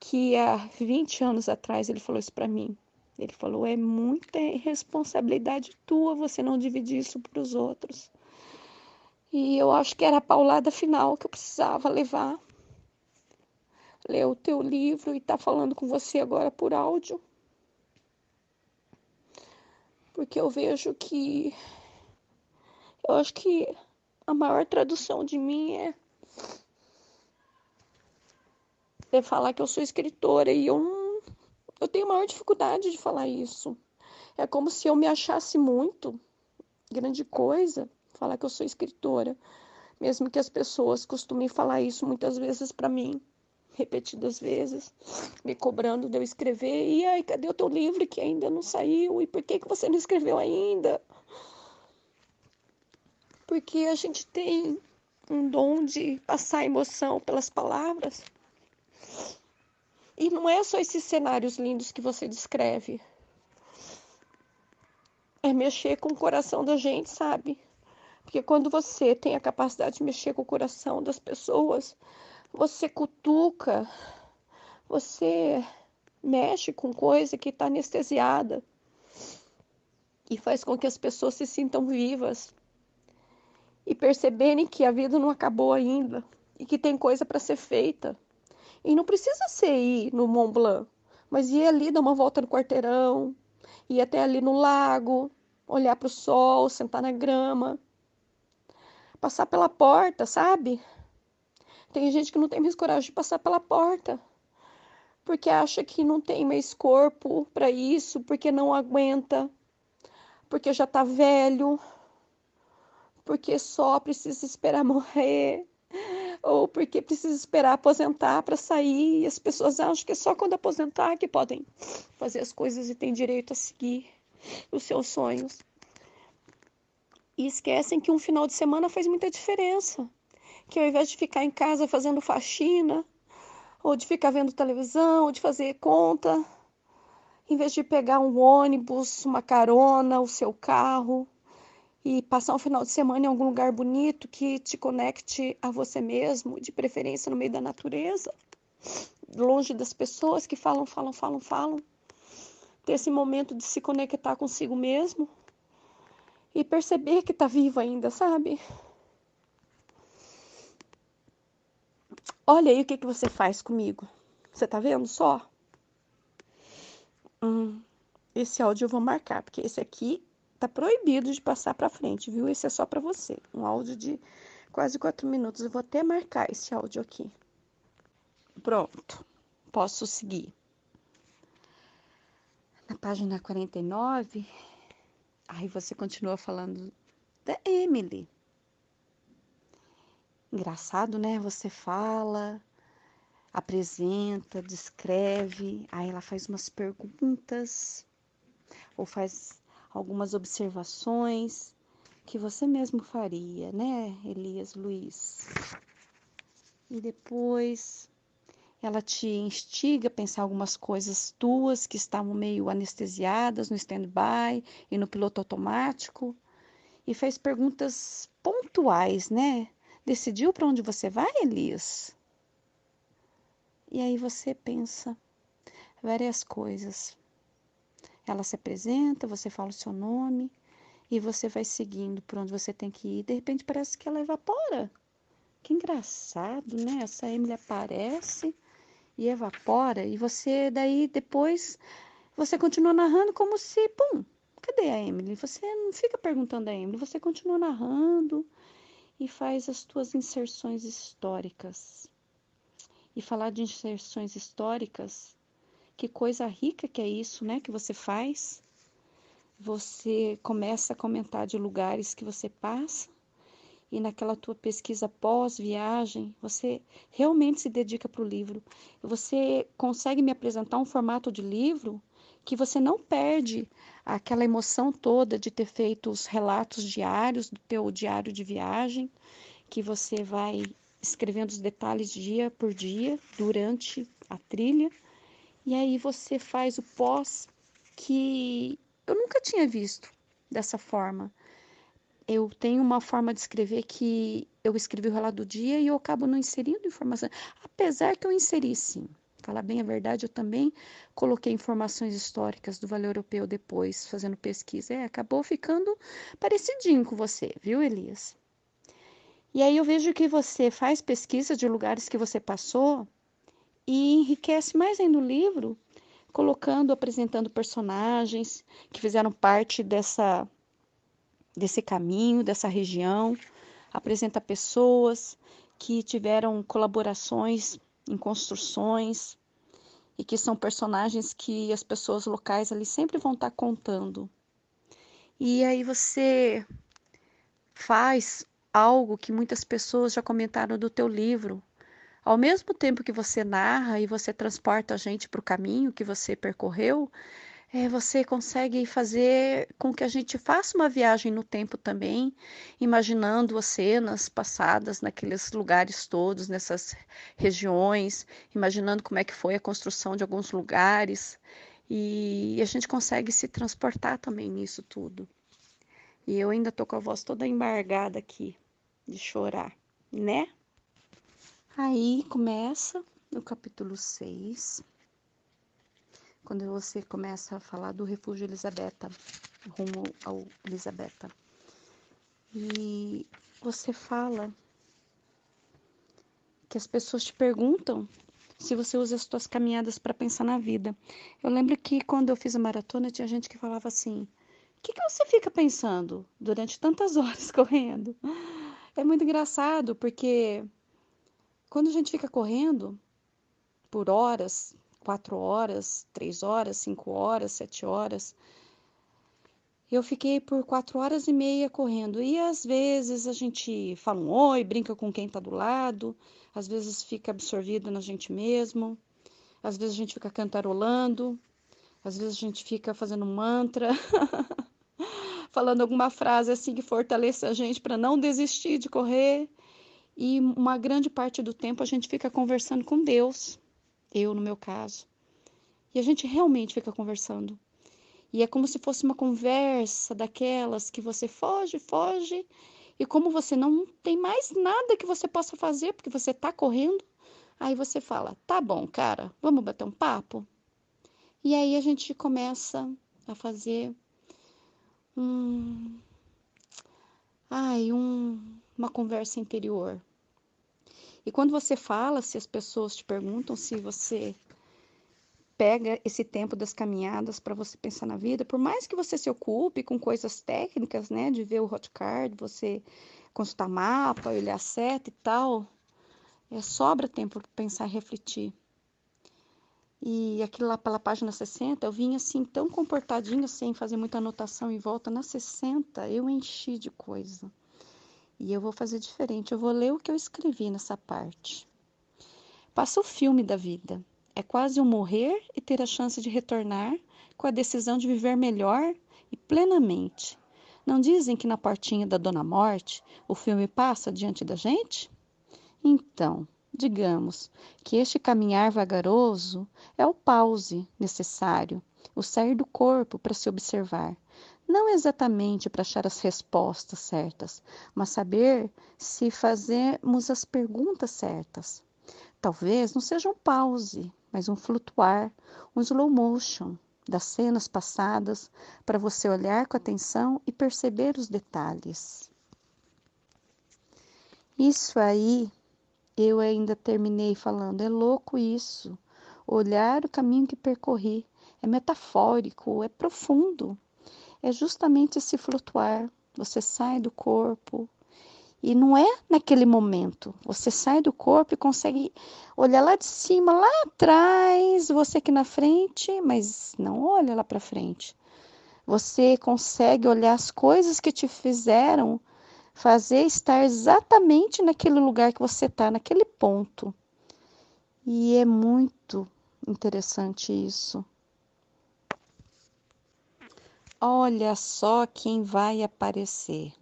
que há 20 anos atrás ele falou isso para mim. Ele falou: é muita responsabilidade tua você não dividir isso para os outros. E eu acho que era a paulada final que eu precisava levar. Ler o teu livro e estar tá falando com você agora por áudio. Porque eu vejo que eu acho que a maior tradução de mim é é falar que eu sou escritora e eu eu tenho maior dificuldade de falar isso. É como se eu me achasse muito grande coisa falar que eu sou escritora, mesmo que as pessoas costumem falar isso muitas vezes para mim, repetidas vezes, me cobrando de eu escrever. E aí, cadê o teu livro que ainda não saiu? E por que que você não escreveu ainda? porque a gente tem um dom de passar emoção pelas palavras. E não é só esses cenários lindos que você descreve. É mexer com o coração da gente, sabe? Porque quando você tem a capacidade de mexer com o coração das pessoas, você cutuca, você mexe com coisa que está anestesiada e faz com que as pessoas se sintam vivas e perceberem que a vida não acabou ainda e que tem coisa para ser feita. E não precisa ser ir no Mont Blanc, mas ir ali dar uma volta no quarteirão, ir até ali no lago, olhar para o sol, sentar na grama, passar pela porta, sabe? Tem gente que não tem mais coragem de passar pela porta, porque acha que não tem mais corpo para isso, porque não aguenta, porque já está velho, porque só precisa esperar morrer, ou porque precisa esperar aposentar para sair. E as pessoas acham que é só quando aposentar que podem fazer as coisas e têm direito a seguir os seus sonhos. E esquecem que um final de semana faz muita diferença. Que ao invés de ficar em casa fazendo faxina, ou de ficar vendo televisão, ou de fazer conta, em vez de pegar um ônibus, uma carona, o seu carro, e passar um final de semana em algum lugar bonito que te conecte a você mesmo, de preferência no meio da natureza, longe das pessoas que falam, falam, falam, falam. Ter esse momento de se conectar consigo mesmo e perceber que está vivo ainda, sabe? Olha aí o que, que você faz comigo. Você tá vendo só? Hum, esse áudio eu vou marcar, porque esse aqui Tá proibido de passar para frente, viu? Esse é só para você. Um áudio de quase quatro minutos. Eu vou até marcar esse áudio aqui. Pronto. Posso seguir. Na página 49, aí você continua falando da Emily. Engraçado, né? Você fala, apresenta, descreve, aí ela faz umas perguntas ou faz algumas observações que você mesmo faria, né, Elias Luiz? E depois ela te instiga a pensar algumas coisas tuas que estavam meio anestesiadas no stand-by e no piloto automático e fez perguntas pontuais, né? Decidiu para onde você vai, Elias? E aí você pensa várias coisas. Ela se apresenta, você fala o seu nome e você vai seguindo por onde você tem que ir. De repente parece que ela evapora. Que engraçado, né? Essa Emily aparece e evapora e você daí depois você continua narrando como se, pum, cadê a Emily? Você não fica perguntando a Emily, você continua narrando e faz as suas inserções históricas. E falar de inserções históricas, que coisa rica que é isso, né, que você faz. Você começa a comentar de lugares que você passa e naquela tua pesquisa pós-viagem, você realmente se dedica para o livro. Você consegue me apresentar um formato de livro que você não perde aquela emoção toda de ter feito os relatos diários do teu diário de viagem, que você vai escrevendo os detalhes dia por dia durante a trilha. E aí você faz o pós que eu nunca tinha visto dessa forma. Eu tenho uma forma de escrever que eu escrevi o relato do dia e eu acabo não inserindo informação, apesar que eu inseri sim. Falar bem a verdade, eu também coloquei informações históricas do Vale Europeu depois, fazendo pesquisa. É, acabou ficando parecidinho com você, viu, Elias? E aí eu vejo que você faz pesquisa de lugares que você passou e enriquece mais ainda o livro, colocando, apresentando personagens que fizeram parte dessa desse caminho, dessa região, apresenta pessoas que tiveram colaborações em construções e que são personagens que as pessoas locais ali sempre vão estar contando. E aí você faz algo que muitas pessoas já comentaram do teu livro. Ao mesmo tempo que você narra e você transporta a gente para o caminho que você percorreu, é, você consegue fazer com que a gente faça uma viagem no tempo também, imaginando as cenas passadas naqueles lugares todos, nessas regiões, imaginando como é que foi a construção de alguns lugares. E a gente consegue se transportar também nisso tudo. E eu ainda tô com a voz toda embargada aqui de chorar, né? Aí começa no capítulo 6, quando você começa a falar do refúgio Elisabetta, rumo ao Elisabetta. E você fala que as pessoas te perguntam se você usa as suas caminhadas para pensar na vida. Eu lembro que quando eu fiz a maratona tinha gente que falava assim: o que, que você fica pensando durante tantas horas correndo? É muito engraçado, porque quando a gente fica correndo por horas, quatro horas, três horas, cinco horas, sete horas, eu fiquei por quatro horas e meia correndo. E às vezes a gente fala um oi, brinca com quem está do lado, às vezes fica absorvido na gente mesmo, às vezes a gente fica cantarolando, às vezes a gente fica fazendo mantra. falando alguma frase assim que fortaleça a gente para não desistir de correr. E uma grande parte do tempo a gente fica conversando com Deus, eu no meu caso. E a gente realmente fica conversando. E é como se fosse uma conversa daquelas que você foge, foge, e como você não tem mais nada que você possa fazer porque você está correndo, aí você fala: "Tá bom, cara, vamos bater um papo?" E aí a gente começa a fazer um, ai, um, uma conversa interior. E quando você fala, se as pessoas te perguntam se você pega esse tempo das caminhadas para você pensar na vida, por mais que você se ocupe com coisas técnicas, né, de ver o hot card, você consultar mapa, olhar seta e tal, é, sobra tempo para pensar e refletir. E aquilo lá pela página 60, eu vinha assim tão comportadinho, sem fazer muita anotação em volta. Na 60, eu enchi de coisa. E eu vou fazer diferente, eu vou ler o que eu escrevi nessa parte. Passa o filme da vida. É quase um morrer e ter a chance de retornar com a decisão de viver melhor e plenamente. Não dizem que na portinha da Dona Morte o filme passa diante da gente? Então, Digamos que este caminhar vagaroso é o pause necessário, o sair do corpo para se observar. Não exatamente para achar as respostas certas, mas saber se fazemos as perguntas certas. Talvez não seja um pause, mas um flutuar, um slow motion das cenas passadas para você olhar com atenção e perceber os detalhes. Isso aí eu ainda terminei falando, é louco isso. Olhar o caminho que percorri é metafórico, é profundo. É justamente esse flutuar. Você sai do corpo, e não é naquele momento. Você sai do corpo e consegue olhar lá de cima, lá atrás, você aqui na frente, mas não olha lá para frente. Você consegue olhar as coisas que te fizeram fazer estar exatamente naquele lugar que você está, naquele ponto. E é muito interessante isso. Olha só quem vai aparecer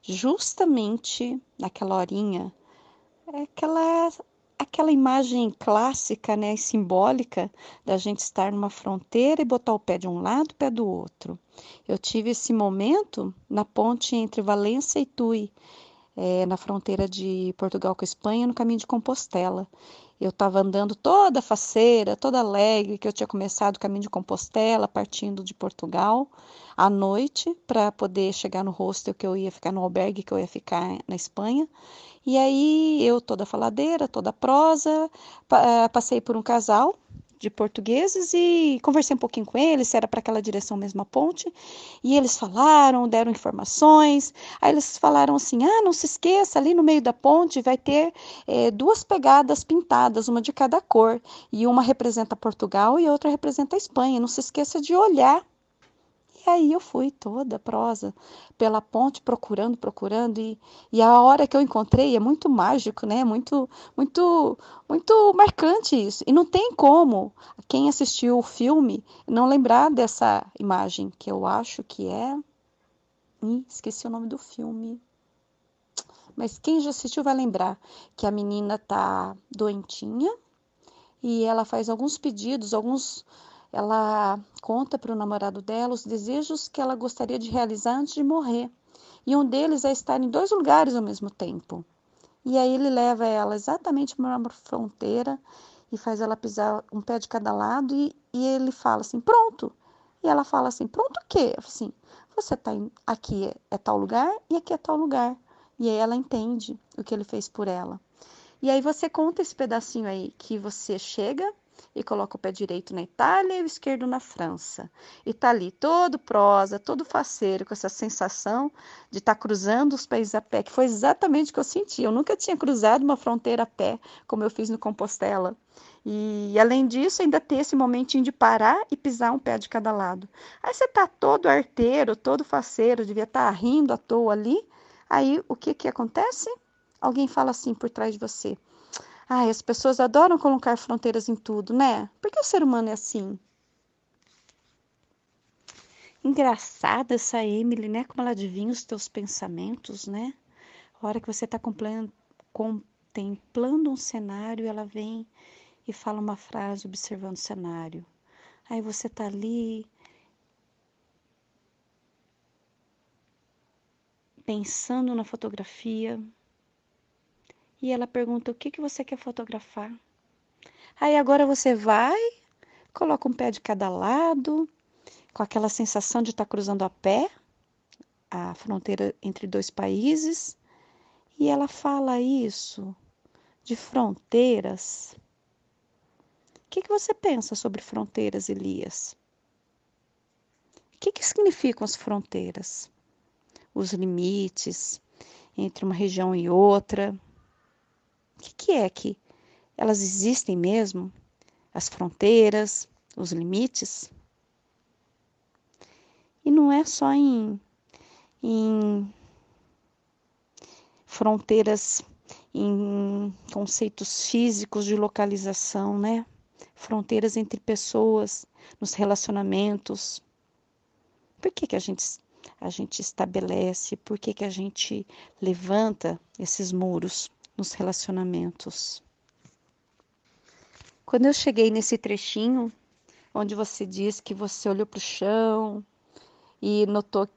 justamente naquela horinha, é aquela aquela imagem clássica, né, e simbólica da gente estar numa fronteira e botar o pé de um lado, o pé do outro. Eu tive esse momento na ponte entre Valência e Tui, é, na fronteira de Portugal com a Espanha, no caminho de Compostela. Eu estava andando toda faceira, toda alegre, que eu tinha começado o caminho de Compostela, partindo de Portugal, à noite, para poder chegar no hostel que eu ia ficar, no albergue que eu ia ficar na Espanha. E aí eu, toda faladeira, toda prosa, eh, passei por um casal de portugueses e conversei um pouquinho com eles, era para aquela direção mesmo a ponte, e eles falaram, deram informações, aí eles falaram assim, ah, não se esqueça, ali no meio da ponte vai ter é, duas pegadas pintadas, uma de cada cor, e uma representa Portugal e outra representa a Espanha, não se esqueça de olhar e aí eu fui toda prosa pela ponte procurando, procurando e, e a hora que eu encontrei é muito mágico, né? Muito, muito, muito marcante isso. E não tem como quem assistiu o filme não lembrar dessa imagem que eu acho que é, Ih, esqueci o nome do filme. Mas quem já assistiu vai lembrar que a menina tá doentinha e ela faz alguns pedidos, alguns ela conta para o namorado dela os desejos que ela gostaria de realizar antes de morrer. E um deles é estar em dois lugares ao mesmo tempo. E aí ele leva ela exatamente para uma fronteira e faz ela pisar um pé de cada lado e, e ele fala assim, pronto. E ela fala assim, pronto o quê? Assim, você está aqui é, é tal lugar e aqui é tal lugar. E aí ela entende o que ele fez por ela. E aí você conta esse pedacinho aí que você chega e coloca o pé direito na Itália e o esquerdo na França. E tá ali todo prosa, todo faceiro, com essa sensação de estar tá cruzando os pés a pé, que foi exatamente o que eu senti. Eu nunca tinha cruzado uma fronteira a pé, como eu fiz no Compostela. E além disso, ainda ter esse momentinho de parar e pisar um pé de cada lado. Aí você tá todo arteiro, todo faceiro, devia estar tá rindo à toa ali. Aí o que que acontece? Alguém fala assim por trás de você: Ai, as pessoas adoram colocar fronteiras em tudo, né? Porque o ser humano é assim. Engraçada essa Emily, né? Como ela adivinha os teus pensamentos, né? A hora que você está contemplando um cenário, ela vem e fala uma frase observando o cenário. Aí você tá ali pensando na fotografia, e ela pergunta: o que, que você quer fotografar? Aí agora você vai, coloca um pé de cada lado, com aquela sensação de estar tá cruzando a pé a fronteira entre dois países, e ela fala isso de fronteiras. O que, que você pensa sobre fronteiras, Elias? O que, que significam as fronteiras? Os limites entre uma região e outra, o que, que é que elas existem mesmo? As fronteiras, os limites? E não é só em, em fronteiras, em conceitos físicos de localização, né? Fronteiras entre pessoas, nos relacionamentos. Por que, que a gente a gente estabelece, por que, que a gente levanta esses muros? Nos relacionamentos. Quando eu cheguei nesse trechinho, onde você diz que você olhou para o chão e notou.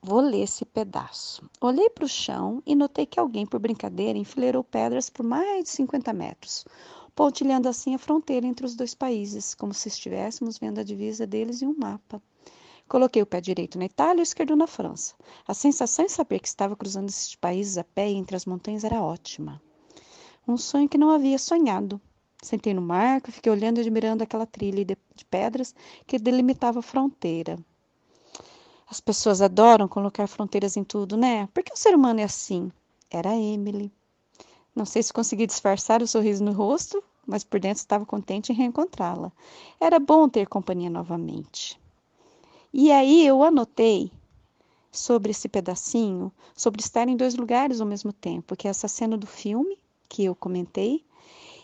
Vou ler esse pedaço. Olhei para o chão e notei que alguém, por brincadeira, enfileirou pedras por mais de 50 metros, pontilhando assim a fronteira entre os dois países, como se estivéssemos vendo a divisa deles em um mapa. Coloquei o pé direito na Itália e o esquerdo na França. A sensação de saber que estava cruzando esses países a pé entre as montanhas era ótima. Um sonho que não havia sonhado. Sentei no marco e fiquei olhando e admirando aquela trilha de, de pedras que delimitava a fronteira. As pessoas adoram colocar fronteiras em tudo, né? Por que o ser humano é assim? Era Emily. Não sei se consegui disfarçar o sorriso no rosto, mas por dentro estava contente em reencontrá-la. Era bom ter companhia novamente. E aí eu anotei sobre esse pedacinho, sobre estar em dois lugares ao mesmo tempo, que é essa cena do filme que eu comentei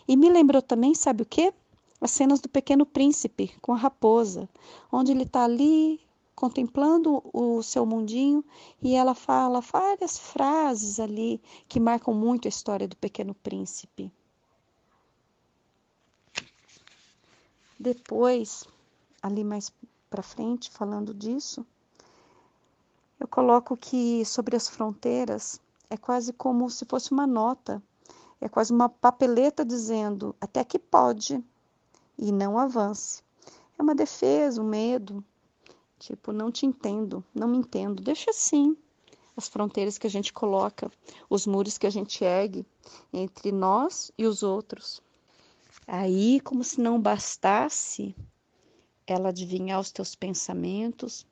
e me lembrou também, sabe o quê? As cenas do Pequeno Príncipe com a raposa, onde ele está ali contemplando o seu mundinho e ela fala várias frases ali que marcam muito a história do Pequeno Príncipe. Depois, ali mais para frente, falando disso, eu coloco que sobre as fronteiras é quase como se fosse uma nota é quase uma papeleta dizendo até que pode e não avance. É uma defesa, um medo. Tipo, não te entendo, não me entendo. Deixa assim as fronteiras que a gente coloca, os muros que a gente ergue entre nós e os outros. Aí, como se não bastasse ela adivinhar os teus pensamentos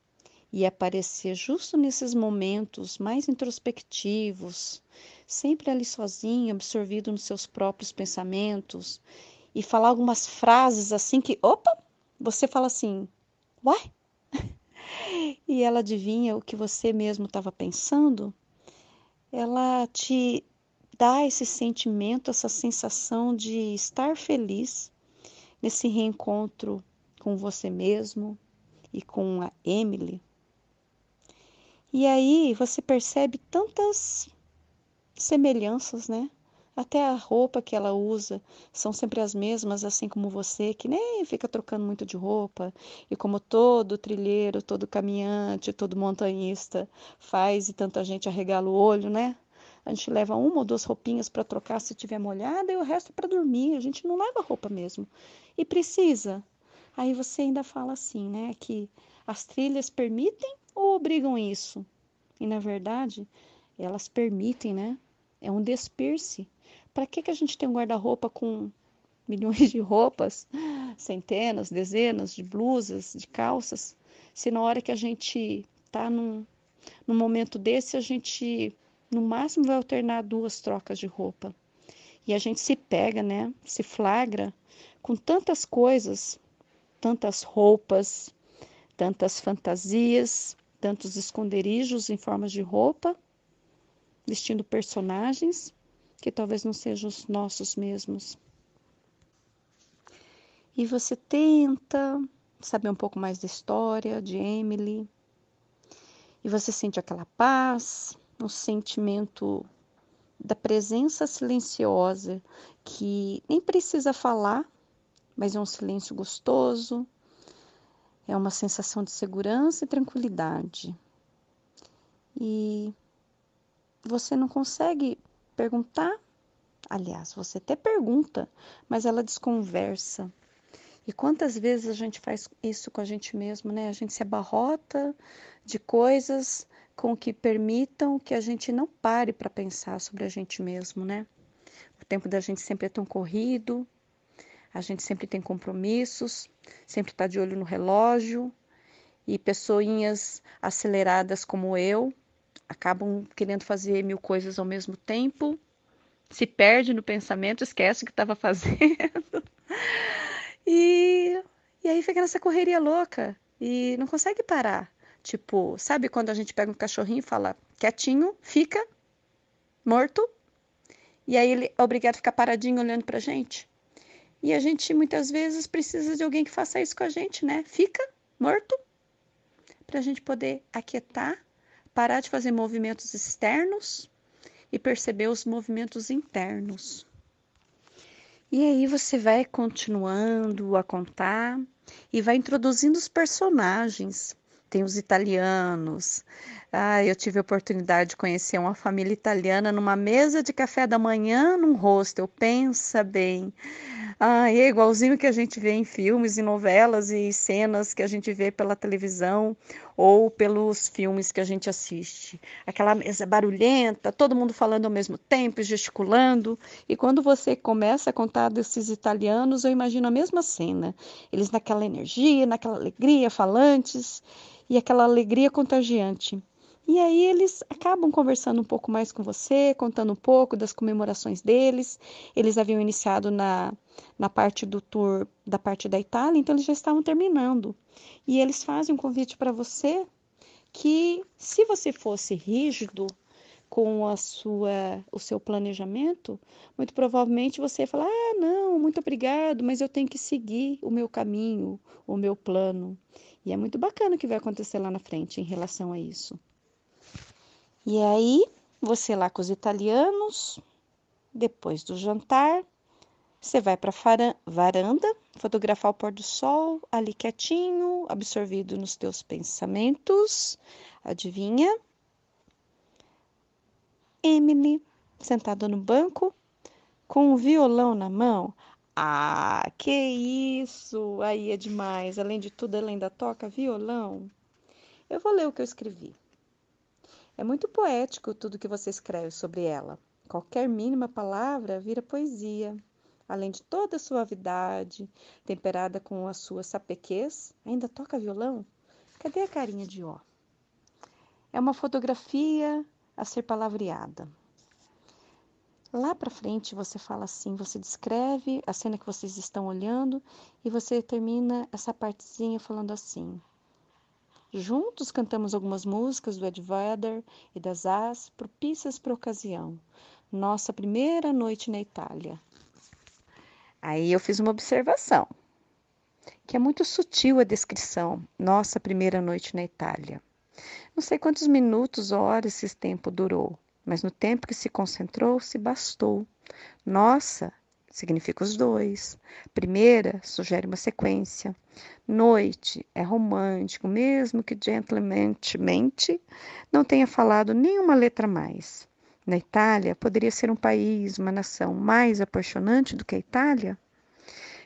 e aparecer justo nesses momentos mais introspectivos, sempre ali sozinho, absorvido nos seus próprios pensamentos, e falar algumas frases assim que, opa, você fala assim, uai? e ela adivinha o que você mesmo estava pensando, ela te dá esse sentimento, essa sensação de estar feliz nesse reencontro com você mesmo e com a Emily. E aí você percebe tantas semelhanças, né? Até a roupa que ela usa são sempre as mesmas, assim como você, que nem fica trocando muito de roupa, e como todo trilheiro, todo caminhante, todo montanhista faz e tanta gente arregala o olho, né? A gente leva uma ou duas roupinhas para trocar se tiver molhada e o resto para dormir. A gente não leva roupa mesmo. E precisa. Aí você ainda fala assim, né? Que as trilhas permitem ou obrigam isso? E na verdade, elas permitem, né? É um desperce. Para que, que a gente tem um guarda-roupa com milhões de roupas, centenas, dezenas de blusas, de calças, se na hora que a gente está num, num momento desse, a gente no máximo vai alternar duas trocas de roupa. E a gente se pega, né? Se flagra com tantas coisas, tantas roupas, tantas fantasias, tantos esconderijos em formas de roupa, vestindo personagens que talvez não sejam os nossos mesmos. E você tenta saber um pouco mais da história de Emily, e você sente aquela paz, um sentimento da presença silenciosa que nem precisa falar, mas é um silêncio gostoso, é uma sensação de segurança e tranquilidade. E você não consegue perguntar. Aliás, você até pergunta, mas ela desconversa. E quantas vezes a gente faz isso com a gente mesmo, né? A gente se abarrota de coisas com que permitam que a gente não pare para pensar sobre a gente mesmo, né? O tempo da gente sempre é tão corrido, a gente sempre tem compromissos, sempre está de olho no relógio, e pessoinhas aceleradas como eu acabam querendo fazer mil coisas ao mesmo tempo, se perde no pensamento, esquece o que estava fazendo. e, e aí fica nessa correria louca e não consegue parar. Tipo, sabe quando a gente pega um cachorrinho e fala quietinho, fica morto, e aí ele é obrigado a ficar paradinho olhando pra gente? E a gente muitas vezes precisa de alguém que faça isso com a gente, né? Fica morto, para a gente poder aquietar parar de fazer movimentos externos e perceber os movimentos internos. E aí você vai continuando a contar e vai introduzindo os personagens. Tem os italianos. Ah, eu tive a oportunidade de conhecer uma família italiana numa mesa de café da manhã num hostel. Pensa bem. Ah, é igualzinho que a gente vê em filmes e novelas e cenas que a gente vê pela televisão ou pelos filmes que a gente assiste. Aquela mesa barulhenta, todo mundo falando ao mesmo tempo, gesticulando. E quando você começa a contar desses italianos, eu imagino a mesma cena. Eles naquela energia, naquela alegria, falantes e aquela alegria contagiante. E aí eles acabam conversando um pouco mais com você, contando um pouco das comemorações deles. Eles haviam iniciado na, na parte do tour da parte da Itália, então eles já estavam terminando. E eles fazem um convite para você que se você fosse rígido com a sua o seu planejamento, muito provavelmente você ia falar: "Ah, não, muito obrigado, mas eu tenho que seguir o meu caminho, o meu plano". E é muito bacana o que vai acontecer lá na frente em relação a isso. E aí, você lá com os italianos, depois do jantar, você vai para a varanda, fotografar o pôr do sol, ali quietinho, absorvido nos teus pensamentos. Adivinha? Emily, sentada no banco, com um violão na mão. Ah, que isso! Aí é demais. Além de tudo, ela ainda toca violão. Eu vou ler o que eu escrevi. É muito poético tudo que você escreve sobre ela. Qualquer mínima palavra vira poesia. Além de toda a suavidade, temperada com a sua sapequez, ainda toca violão? Cadê a carinha de ó? É uma fotografia a ser palavreada. Lá para frente você fala assim, você descreve a cena que vocês estão olhando e você termina essa partezinha falando assim: Juntos cantamos algumas músicas do Ed Vedder e das As, propícias para a ocasião. Nossa primeira noite na Itália. Aí eu fiz uma observação, que é muito sutil a descrição. Nossa primeira noite na Itália. Não sei quantos minutos, horas esse tempo durou, mas no tempo que se concentrou, se bastou. Nossa significa os dois. Primeira sugere uma sequência. Noite é romântico, mesmo que gentlemanmente não tenha falado nenhuma letra mais. Na Itália, poderia ser um país, uma nação mais apaixonante do que a Itália?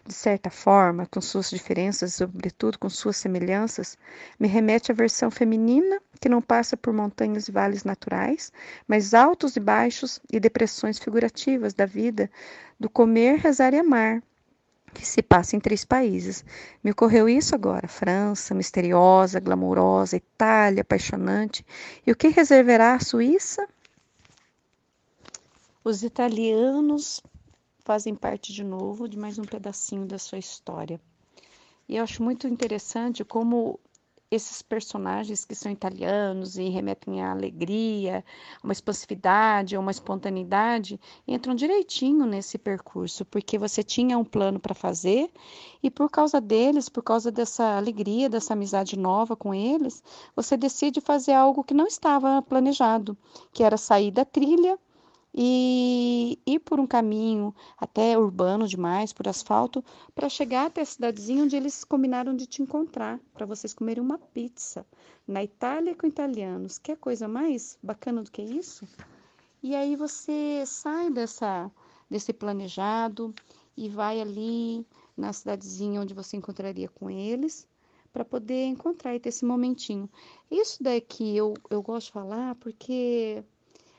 De certa forma, com suas diferenças, sobretudo com suas semelhanças, me remete à versão feminina, que não passa por montanhas e vales naturais, mas altos e baixos e depressões figurativas da vida, do comer, rezar e amar, que se passa em três países. Me ocorreu isso agora: França, misteriosa, glamourosa, Itália, apaixonante. E o que reservará a Suíça? Os italianos fazem parte de novo de mais um pedacinho da sua história. E eu acho muito interessante como esses personagens que são italianos e remetem à alegria, uma expansividade, uma espontaneidade, entram direitinho nesse percurso, porque você tinha um plano para fazer e por causa deles, por causa dessa alegria, dessa amizade nova com eles, você decide fazer algo que não estava planejado, que era sair da trilha e ir por um caminho até urbano demais, por asfalto, para chegar até a cidadezinha onde eles combinaram de te encontrar, para vocês comerem uma pizza na Itália com italianos. Quer coisa mais bacana do que isso? E aí você sai dessa desse planejado e vai ali na cidadezinha onde você encontraria com eles para poder encontrar e ter esse momentinho. Isso daqui eu, eu gosto de falar porque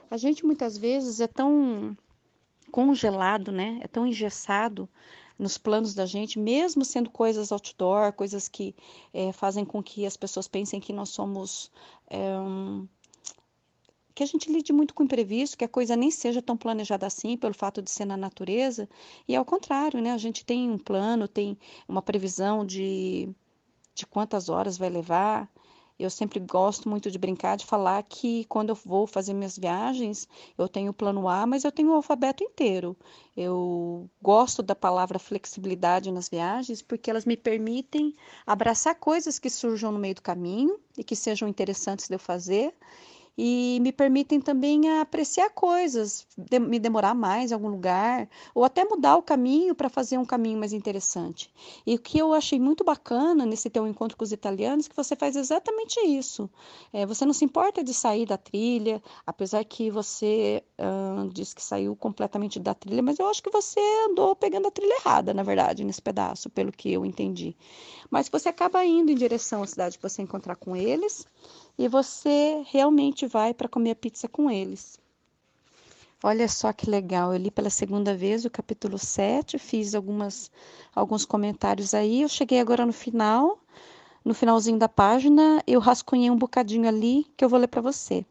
a gente muitas vezes é tão congelado, né? É tão engessado nos planos da gente, mesmo sendo coisas outdoor, coisas que é, fazem com que as pessoas pensem que nós somos. É, um, que a gente lide muito com o imprevisto, que a coisa nem seja tão planejada assim, pelo fato de ser na natureza, e ao contrário, né? A gente tem um plano, tem uma previsão de, de quantas horas vai levar, eu sempre gosto muito de brincar, de falar que quando eu vou fazer minhas viagens, eu tenho o plano A, mas eu tenho o alfabeto inteiro. Eu gosto da palavra flexibilidade nas viagens porque elas me permitem abraçar coisas que surjam no meio do caminho e que sejam interessantes de eu fazer e me permitem também apreciar coisas, de, me demorar mais em algum lugar, ou até mudar o caminho para fazer um caminho mais interessante. E o que eu achei muito bacana nesse teu encontro com os italianos, é que você faz exatamente isso. É, você não se importa de sair da trilha, apesar que você uh, diz que saiu completamente da trilha, mas eu acho que você andou pegando a trilha errada, na verdade, nesse pedaço, pelo que eu entendi. Mas você acaba indo em direção à cidade que você encontrar com eles e você realmente vai para comer pizza com eles. Olha só que legal, eu li pela segunda vez o capítulo 7, fiz algumas, alguns comentários aí, eu cheguei agora no final, no finalzinho da página, eu rascunhei um bocadinho ali que eu vou ler para você.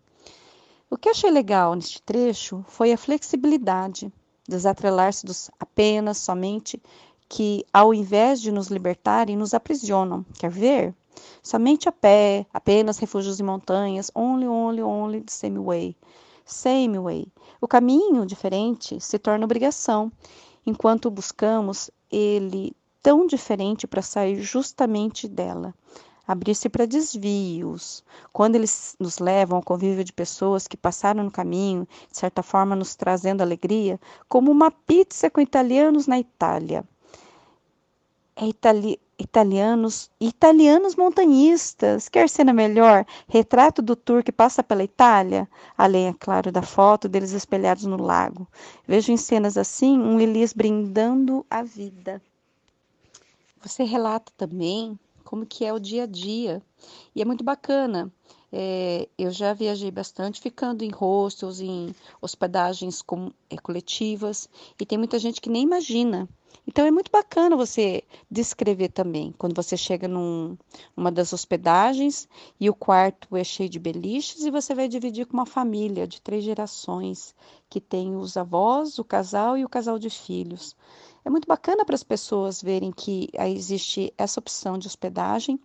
O que eu achei legal neste trecho foi a flexibilidade, desatrelar-se dos apenas, somente, que ao invés de nos libertarem, nos aprisionam. Quer ver? Somente a pé, apenas refúgios em montanhas, only, only, only the same way. Same way. O caminho diferente se torna obrigação, enquanto buscamos ele tão diferente para sair justamente dela. Abrir-se para desvios. Quando eles nos levam ao convívio de pessoas que passaram no caminho, de certa forma nos trazendo alegria, como uma pizza com italianos na Itália. É itali italianos, italianos montanhistas. Quer cena melhor? Retrato do tour que passa pela Itália, além, é claro, da foto deles espelhados no lago. Vejo em cenas assim um Elias brindando a vida. Você relata também como que é o dia a dia. E é muito bacana. É, eu já viajei bastante ficando em hostels, em hospedagens com, é, coletivas, e tem muita gente que nem imagina então é muito bacana você descrever também, quando você chega num, numa das hospedagens e o quarto é cheio de beliches e você vai dividir com uma família de três gerações, que tem os avós, o casal e o casal de filhos. É muito bacana para as pessoas verem que existe essa opção de hospedagem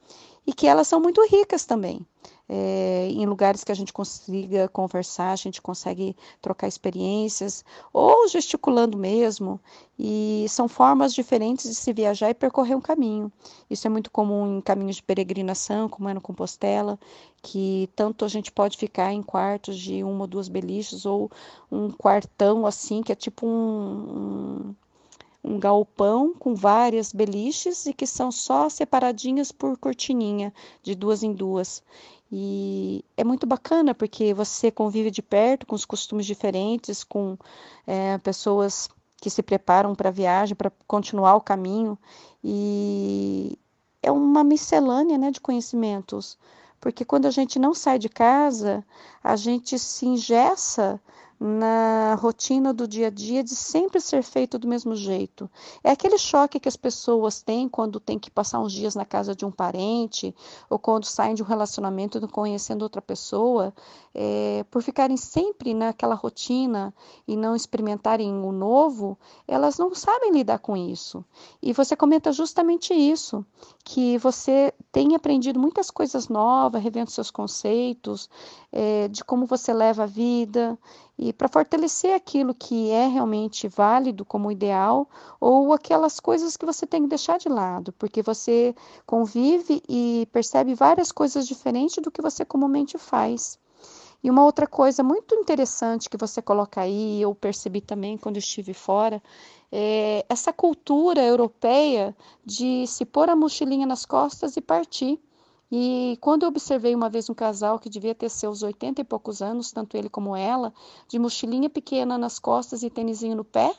e que elas são muito ricas também é, em lugares que a gente consiga conversar, a gente consegue trocar experiências, ou gesticulando mesmo. E são formas diferentes de se viajar e percorrer um caminho. Isso é muito comum em caminhos de peregrinação, como é no Compostela, que tanto a gente pode ficar em quartos de uma ou duas beliches, ou um quartão assim, que é tipo um, um um galpão com várias beliches e que são só separadinhas por cortininha, de duas em duas. E é muito bacana porque você convive de perto com os costumes diferentes, com é, pessoas que se preparam para a viagem, para continuar o caminho. E é uma miscelânea né, de conhecimentos, porque quando a gente não sai de casa, a gente se ingessa na rotina do dia a dia de sempre ser feito do mesmo jeito. É aquele choque que as pessoas têm quando tem que passar uns dias na casa de um parente ou quando saem de um relacionamento conhecendo outra pessoa, é, por ficarem sempre naquela rotina e não experimentarem o novo, elas não sabem lidar com isso. E você comenta justamente isso, que você tem aprendido muitas coisas novas, revendo seus conceitos, é, de como você leva a vida e para fortalecer aquilo que é realmente válido como ideal ou aquelas coisas que você tem que deixar de lado, porque você convive e percebe várias coisas diferentes do que você comumente faz. E uma outra coisa muito interessante que você coloca aí, eu percebi também quando estive fora, é essa cultura europeia de se pôr a mochilinha nas costas e partir. E quando eu observei uma vez um casal que devia ter seus 80 e poucos anos, tanto ele como ela, de mochilinha pequena nas costas e tênisinho no pé,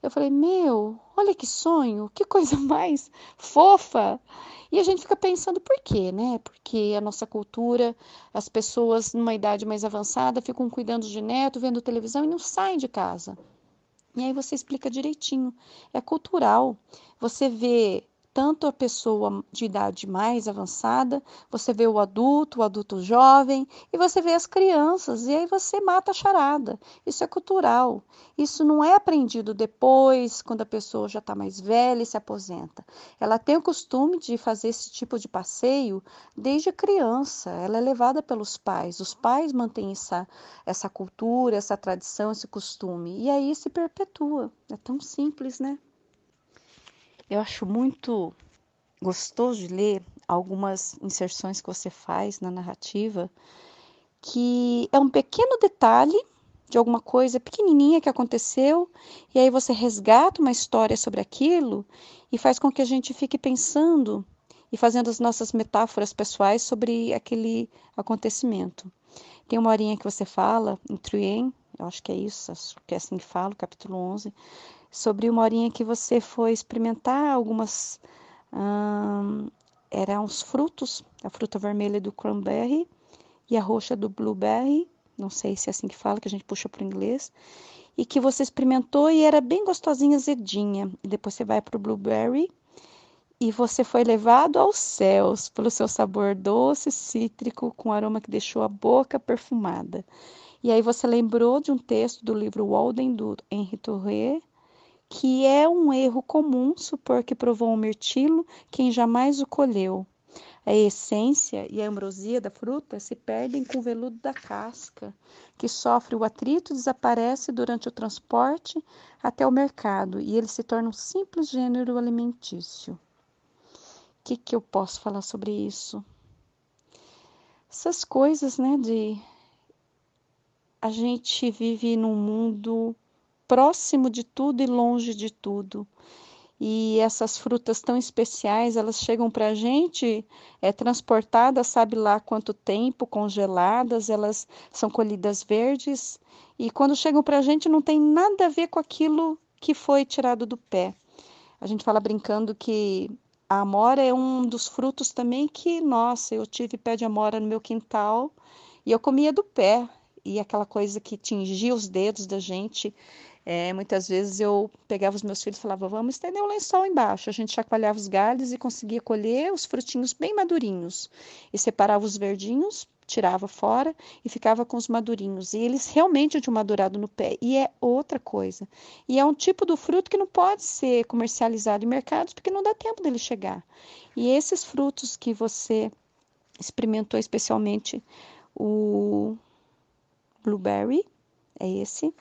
eu falei: Meu, olha que sonho, que coisa mais fofa. E a gente fica pensando por quê, né? Porque a nossa cultura, as pessoas numa idade mais avançada ficam cuidando de neto, vendo televisão e não saem de casa. E aí você explica direitinho. É cultural. Você vê tanto a pessoa de idade mais avançada, você vê o adulto, o adulto jovem, e você vê as crianças, e aí você mata a charada. Isso é cultural. Isso não é aprendido depois, quando a pessoa já está mais velha e se aposenta. Ela tem o costume de fazer esse tipo de passeio desde criança. Ela é levada pelos pais. Os pais mantêm essa, essa cultura, essa tradição, esse costume. E aí se perpetua. É tão simples, né? Eu acho muito gostoso de ler algumas inserções que você faz na narrativa que é um pequeno detalhe de alguma coisa pequenininha que aconteceu, e aí você resgata uma história sobre aquilo e faz com que a gente fique pensando e fazendo as nossas metáforas pessoais sobre aquele acontecimento. Tem uma horinha que você fala, em Trien, eu acho que é isso, acho que é assim que fala, capítulo 11, sobre uma horinha que você foi experimentar algumas. Hum, eram os frutos, a fruta vermelha do cranberry e a roxa do blueberry, não sei se é assim que fala, que a gente puxa para o inglês, e que você experimentou e era bem gostosinha, azedinha. E depois você vai para o blueberry e você foi levado aos céus pelo seu sabor doce, cítrico, com aroma que deixou a boca perfumada. E aí você lembrou de um texto do livro Walden, do Henri Thoreau, que é um erro comum supor que provou um mirtilo quem jamais o colheu. A essência e a ambrosia da fruta se perdem com o veludo da casca, que sofre o atrito e desaparece durante o transporte até o mercado, e ele se torna um simples gênero alimentício que, que eu posso falar sobre isso? Essas coisas, né, de a gente vive num mundo próximo de tudo e longe de tudo. E essas frutas tão especiais, elas chegam para a gente é, transportadas, sabe lá quanto tempo, congeladas, elas são colhidas verdes. E quando chegam para a gente, não tem nada a ver com aquilo que foi tirado do pé. A gente fala brincando que a amora é um dos frutos também que, nossa, eu tive pé de amora no meu quintal e eu comia do pé. E aquela coisa que tingia os dedos da gente. É, muitas vezes eu pegava os meus filhos e falava, vamos estender o lençol embaixo. A gente chacoalhava os galhos e conseguia colher os frutinhos bem madurinhos. E separava os verdinhos tirava fora e ficava com os madurinhos. E eles realmente tinham madurado no pé. E é outra coisa. E é um tipo do fruto que não pode ser comercializado em mercados porque não dá tempo dele chegar. E esses frutos que você experimentou, especialmente o blueberry, é esse,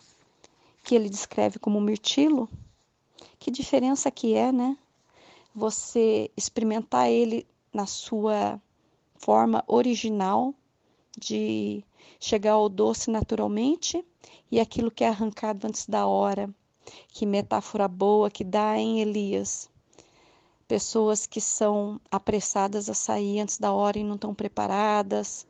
que ele descreve como mirtilo. Que diferença que é, né? Você experimentar ele na sua forma original de chegar ao doce naturalmente e aquilo que é arrancado antes da hora. Que metáfora boa que dá em Elias. Pessoas que são apressadas a sair antes da hora e não estão preparadas.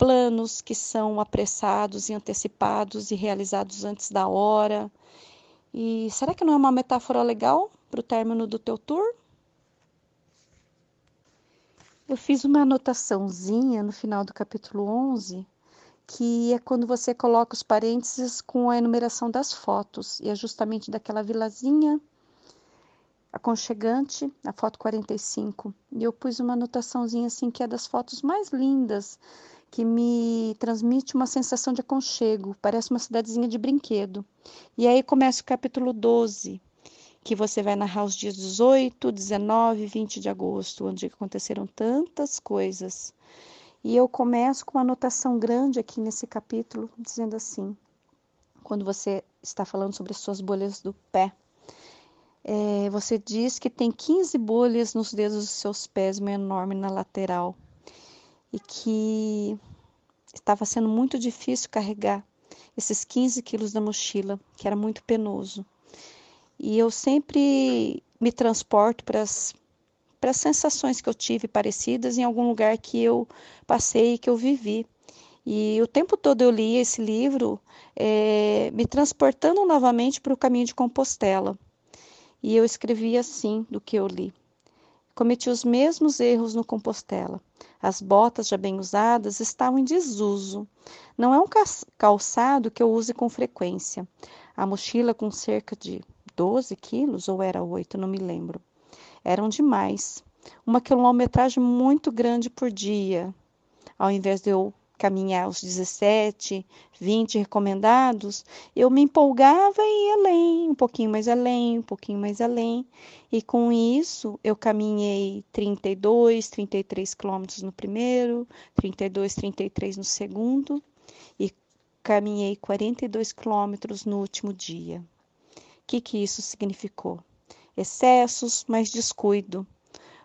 Planos que são apressados e antecipados e realizados antes da hora. E será que não é uma metáfora legal para o término do teu tour? Eu fiz uma anotaçãozinha no final do capítulo 11, que é quando você coloca os parênteses com a enumeração das fotos, e é justamente daquela vilazinha aconchegante, a foto 45. E eu pus uma anotaçãozinha assim que é das fotos mais lindas, que me transmite uma sensação de aconchego, parece uma cidadezinha de brinquedo. E aí começa o capítulo 12, que você vai narrar os dias 18, 19 e 20 de agosto, onde aconteceram tantas coisas. E eu começo com uma anotação grande aqui nesse capítulo, dizendo assim: quando você está falando sobre as suas bolhas do pé, é, você diz que tem 15 bolhas nos dedos dos seus pés, uma enorme na lateral, e que estava sendo muito difícil carregar esses 15 quilos da mochila, que era muito penoso. E eu sempre me transporto para as para sensações que eu tive parecidas em algum lugar que eu passei, que eu vivi. E o tempo todo eu li esse livro, é, me transportando novamente para o caminho de Compostela. E eu escrevi assim do que eu li. Cometi os mesmos erros no Compostela. As botas já bem usadas estavam em desuso. Não é um calçado que eu use com frequência. A mochila com cerca de 12 quilos ou era 8, não me lembro. Eram demais. Uma quilometragem muito grande por dia. Ao invés de eu caminhar os 17, 20 recomendados, eu me empolgava e ia além, um pouquinho mais além, um pouquinho mais além. E com isso, eu caminhei 32, 33 quilômetros no primeiro, 32, 33 no segundo e caminhei 42 quilômetros no último dia que, que isso significou? Excessos, mas descuido.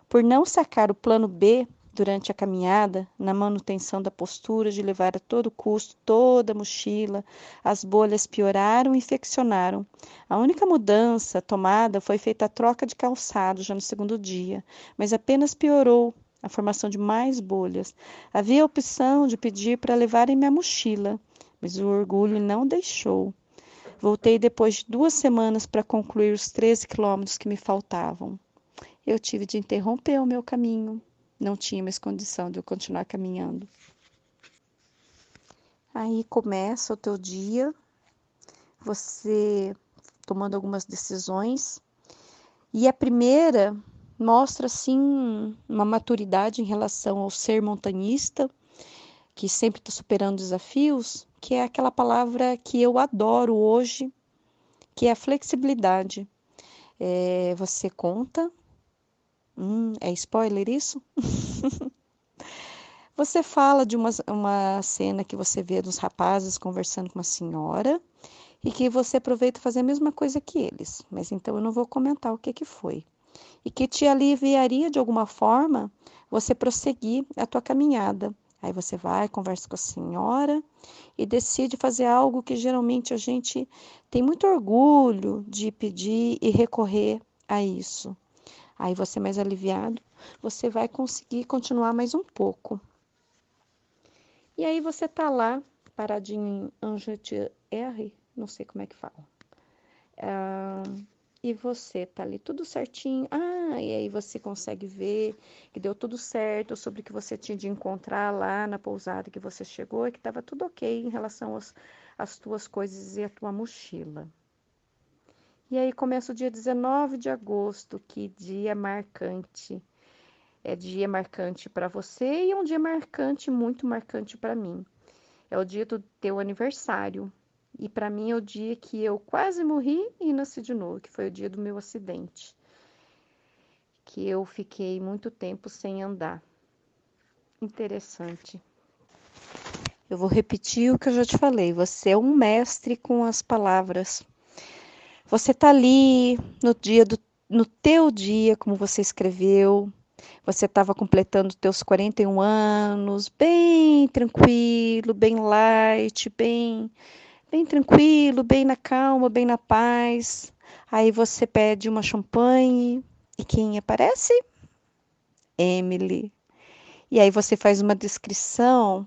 Por não sacar o plano B durante a caminhada, na manutenção da postura de levar a todo custo toda a mochila, as bolhas pioraram e infeccionaram. A única mudança tomada foi feita a troca de calçado já no segundo dia, mas apenas piorou a formação de mais bolhas. Havia a opção de pedir para levarem minha mochila, mas o orgulho não deixou. Voltei depois de duas semanas para concluir os 13 quilômetros que me faltavam. Eu tive de interromper o meu caminho não tinha mais condição de eu continuar caminhando. Aí começa o teu dia, você tomando algumas decisões, e a primeira mostra assim uma maturidade em relação ao ser montanhista, que sempre está superando desafios, que é aquela palavra que eu adoro hoje, que é a flexibilidade. É, você conta Hum, é spoiler isso? você fala de uma, uma cena que você vê dos rapazes conversando com uma senhora e que você aproveita fazer a mesma coisa que eles, mas então eu não vou comentar o que, que foi. E que te aliviaria de alguma forma você prosseguir a tua caminhada. Aí você vai, conversa com a senhora e decide fazer algo que geralmente a gente tem muito orgulho de pedir e recorrer a isso. Aí você mais aliviado, você vai conseguir continuar mais um pouco. E aí você tá lá, paradinho em Angete R, não sei como é que fala. Ah, e você tá ali tudo certinho. Ah, e aí você consegue ver que deu tudo certo sobre o que você tinha de encontrar lá na pousada que você chegou e que estava tudo ok em relação às, às tuas coisas e à tua mochila. E aí começa o dia 19 de agosto, que dia marcante. É dia marcante para você e é um dia marcante, muito marcante para mim. É o dia do teu aniversário. E para mim é o dia que eu quase morri e nasci de novo, que foi o dia do meu acidente. Que eu fiquei muito tempo sem andar. Interessante. Eu vou repetir o que eu já te falei. Você é um mestre com as palavras. Você tá ali no dia do no teu dia, como você escreveu, você estava completando teus 41 anos, bem tranquilo, bem light, bem bem tranquilo, bem na calma, bem na paz. Aí você pede uma champanhe e quem aparece? Emily. E aí você faz uma descrição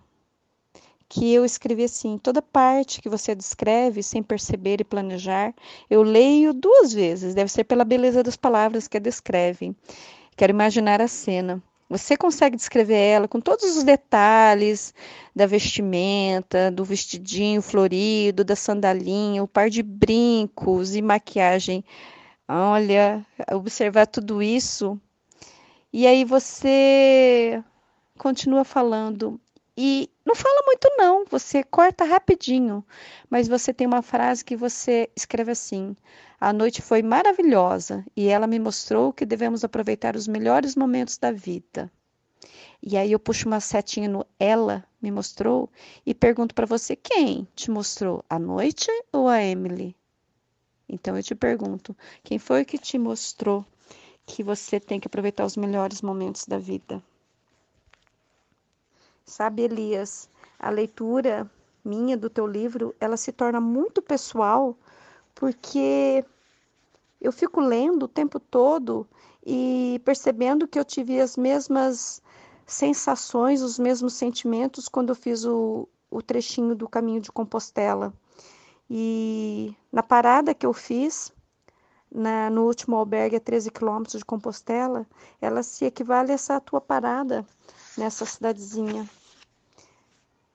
que eu escrevi assim: toda parte que você descreve sem perceber e planejar, eu leio duas vezes, deve ser pela beleza das palavras que a descrevem. Quero imaginar a cena. Você consegue descrever ela com todos os detalhes da vestimenta, do vestidinho florido, da sandalinha, o par de brincos e maquiagem. Olha, observar tudo isso. E aí você continua falando. E não fala muito não, você corta rapidinho, mas você tem uma frase que você escreve assim: "A noite foi maravilhosa e ela me mostrou que devemos aproveitar os melhores momentos da vida". E aí eu puxo uma setinha no ela me mostrou e pergunto para você quem te mostrou, a noite ou a Emily? Então eu te pergunto, quem foi que te mostrou que você tem que aproveitar os melhores momentos da vida? Sabe, Elias, a leitura minha do teu livro, ela se torna muito pessoal, porque eu fico lendo o tempo todo e percebendo que eu tive as mesmas sensações, os mesmos sentimentos quando eu fiz o, o trechinho do caminho de Compostela. E na parada que eu fiz, na, no último albergue a 13 quilômetros de Compostela, ela se equivale a essa tua parada nessa cidadezinha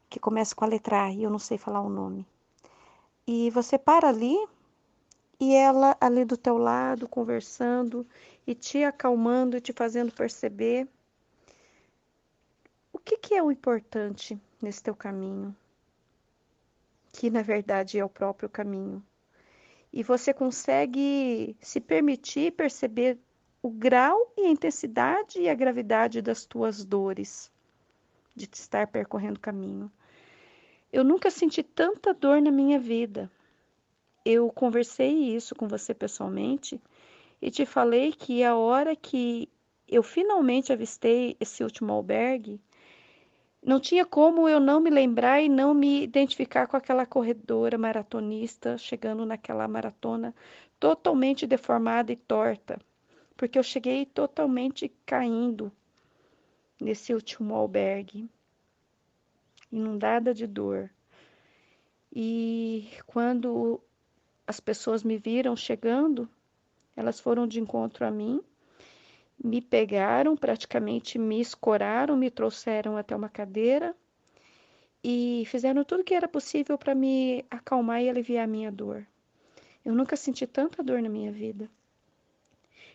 que começa com a letra A e eu não sei falar o nome. E você para ali e ela ali do teu lado conversando e te acalmando e te fazendo perceber o que, que é o importante nesse teu caminho, que na verdade é o próprio caminho. E você consegue se permitir perceber o grau e a intensidade e a gravidade das tuas dores de estar percorrendo o caminho. Eu nunca senti tanta dor na minha vida. Eu conversei isso com você pessoalmente e te falei que a hora que eu finalmente avistei esse último albergue, não tinha como eu não me lembrar e não me identificar com aquela corredora maratonista chegando naquela maratona totalmente deformada e torta, porque eu cheguei totalmente caindo nesse último albergue, inundada de dor. E quando as pessoas me viram chegando, elas foram de encontro a mim, me pegaram, praticamente me escoraram, me trouxeram até uma cadeira e fizeram tudo que era possível para me acalmar e aliviar a minha dor. Eu nunca senti tanta dor na minha vida.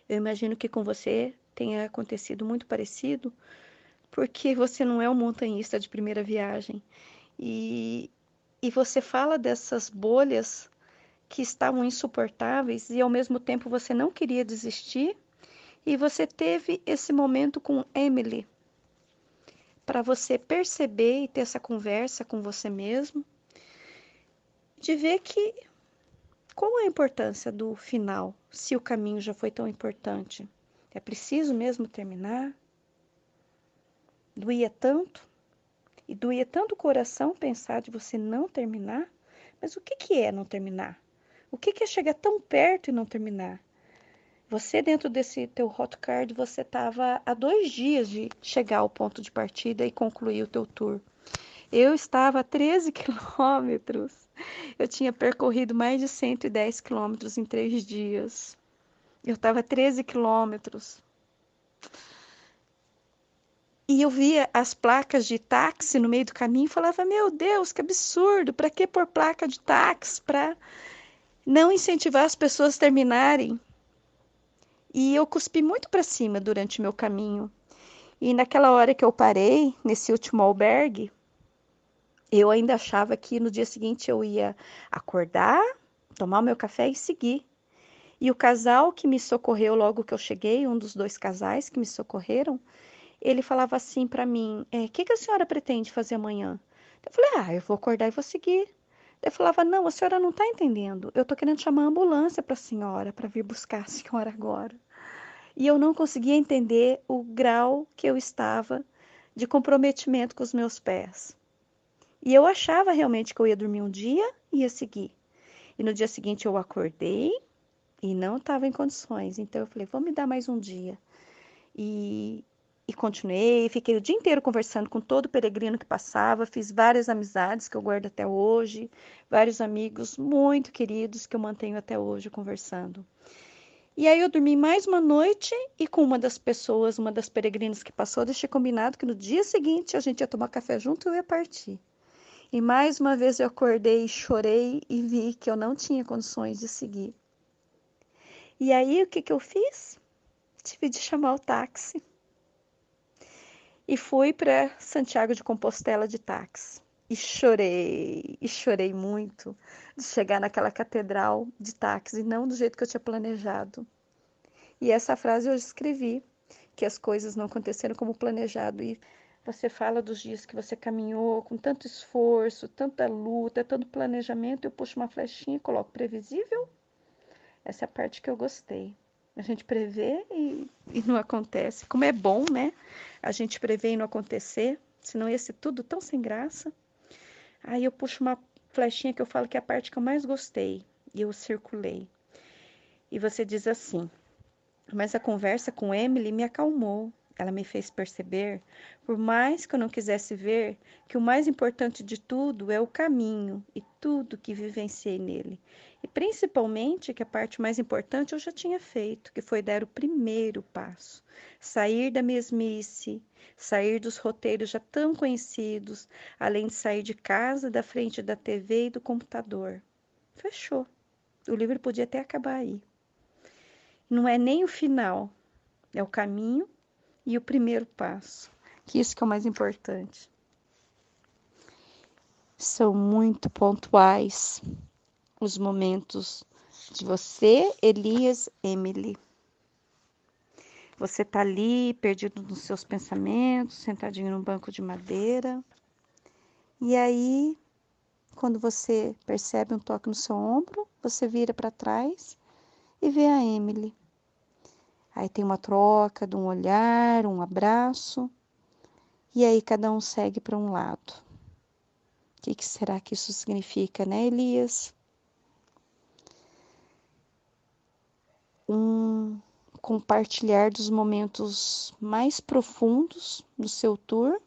Eu imagino que com você tenha acontecido muito parecido, porque você não é um montanhista de primeira viagem. E e você fala dessas bolhas que estavam insuportáveis e ao mesmo tempo você não queria desistir. E você teve esse momento com Emily para você perceber e ter essa conversa com você mesmo, de ver que qual a importância do final, se o caminho já foi tão importante. É preciso mesmo terminar? Doía tanto? E doía tanto o coração pensar de você não terminar. Mas o que, que é não terminar? O que, que é chegar tão perto e não terminar? Você, dentro desse teu hot card, você estava a dois dias de chegar ao ponto de partida e concluir o teu tour. Eu estava a 13 quilômetros. Eu tinha percorrido mais de 110 quilômetros em três dias. Eu estava a 13 quilômetros. E eu via as placas de táxi no meio do caminho e falava: Meu Deus, que absurdo! Para que pôr placa de táxi? Para não incentivar as pessoas a terminarem. E eu cuspi muito para cima durante meu caminho. E naquela hora que eu parei, nesse último albergue, eu ainda achava que no dia seguinte eu ia acordar, tomar o meu café e seguir. E o casal que me socorreu logo que eu cheguei, um dos dois casais que me socorreram, ele falava assim para mim: O é, que, que a senhora pretende fazer amanhã? Eu falei: Ah, eu vou acordar e vou seguir. Ele falava: Não, a senhora não está entendendo. Eu estou querendo chamar a ambulância para a senhora, para vir buscar a senhora agora. E eu não conseguia entender o grau que eu estava de comprometimento com os meus pés. E eu achava realmente que eu ia dormir um dia e ia seguir. E no dia seguinte eu acordei e não estava em condições. Então eu falei: Vou me dar mais um dia. E e continuei, fiquei o dia inteiro conversando com todo peregrino que passava, fiz várias amizades que eu guardo até hoje, vários amigos muito queridos que eu mantenho até hoje conversando. E aí eu dormi mais uma noite e com uma das pessoas, uma das peregrinas que passou, deixei combinado que no dia seguinte a gente ia tomar café junto e eu ia partir. E mais uma vez eu acordei, chorei e vi que eu não tinha condições de seguir. E aí o que, que eu fiz? Tive de chamar o táxi e fui para Santiago de Compostela de táxi. E chorei, e chorei muito de chegar naquela catedral de táxi, não do jeito que eu tinha planejado. E essa frase eu escrevi, que as coisas não aconteceram como planejado. E você fala dos dias que você caminhou com tanto esforço, tanta luta, tanto planejamento. Eu puxo uma flechinha e coloco previsível. Essa é a parte que eu gostei. A gente prevê e, e não acontece. Como é bom, né? A gente prevê e não acontecer, senão ia ser tudo tão sem graça. Aí eu puxo uma flechinha que eu falo que é a parte que eu mais gostei e eu circulei. E você diz assim: Mas a conversa com Emily me acalmou. Ela me fez perceber, por mais que eu não quisesse ver, que o mais importante de tudo é o caminho e tudo que vivenciei nele. E principalmente que a parte mais importante eu já tinha feito, que foi dar o primeiro passo, sair da mesmice, sair dos roteiros já tão conhecidos, além de sair de casa, da frente da TV e do computador. Fechou. O livro podia até acabar aí. Não é nem o final, é o caminho e o primeiro passo, que isso que é o mais importante. São muito pontuais os momentos de você, Elias, Emily. Você tá ali, perdido nos seus pensamentos, sentadinho num banco de madeira. E aí, quando você percebe um toque no seu ombro, você vira para trás e vê a Emily. Aí tem uma troca de um olhar, um abraço, e aí cada um segue para um lado. O que, que será que isso significa, né, Elias? Um compartilhar dos momentos mais profundos do seu tour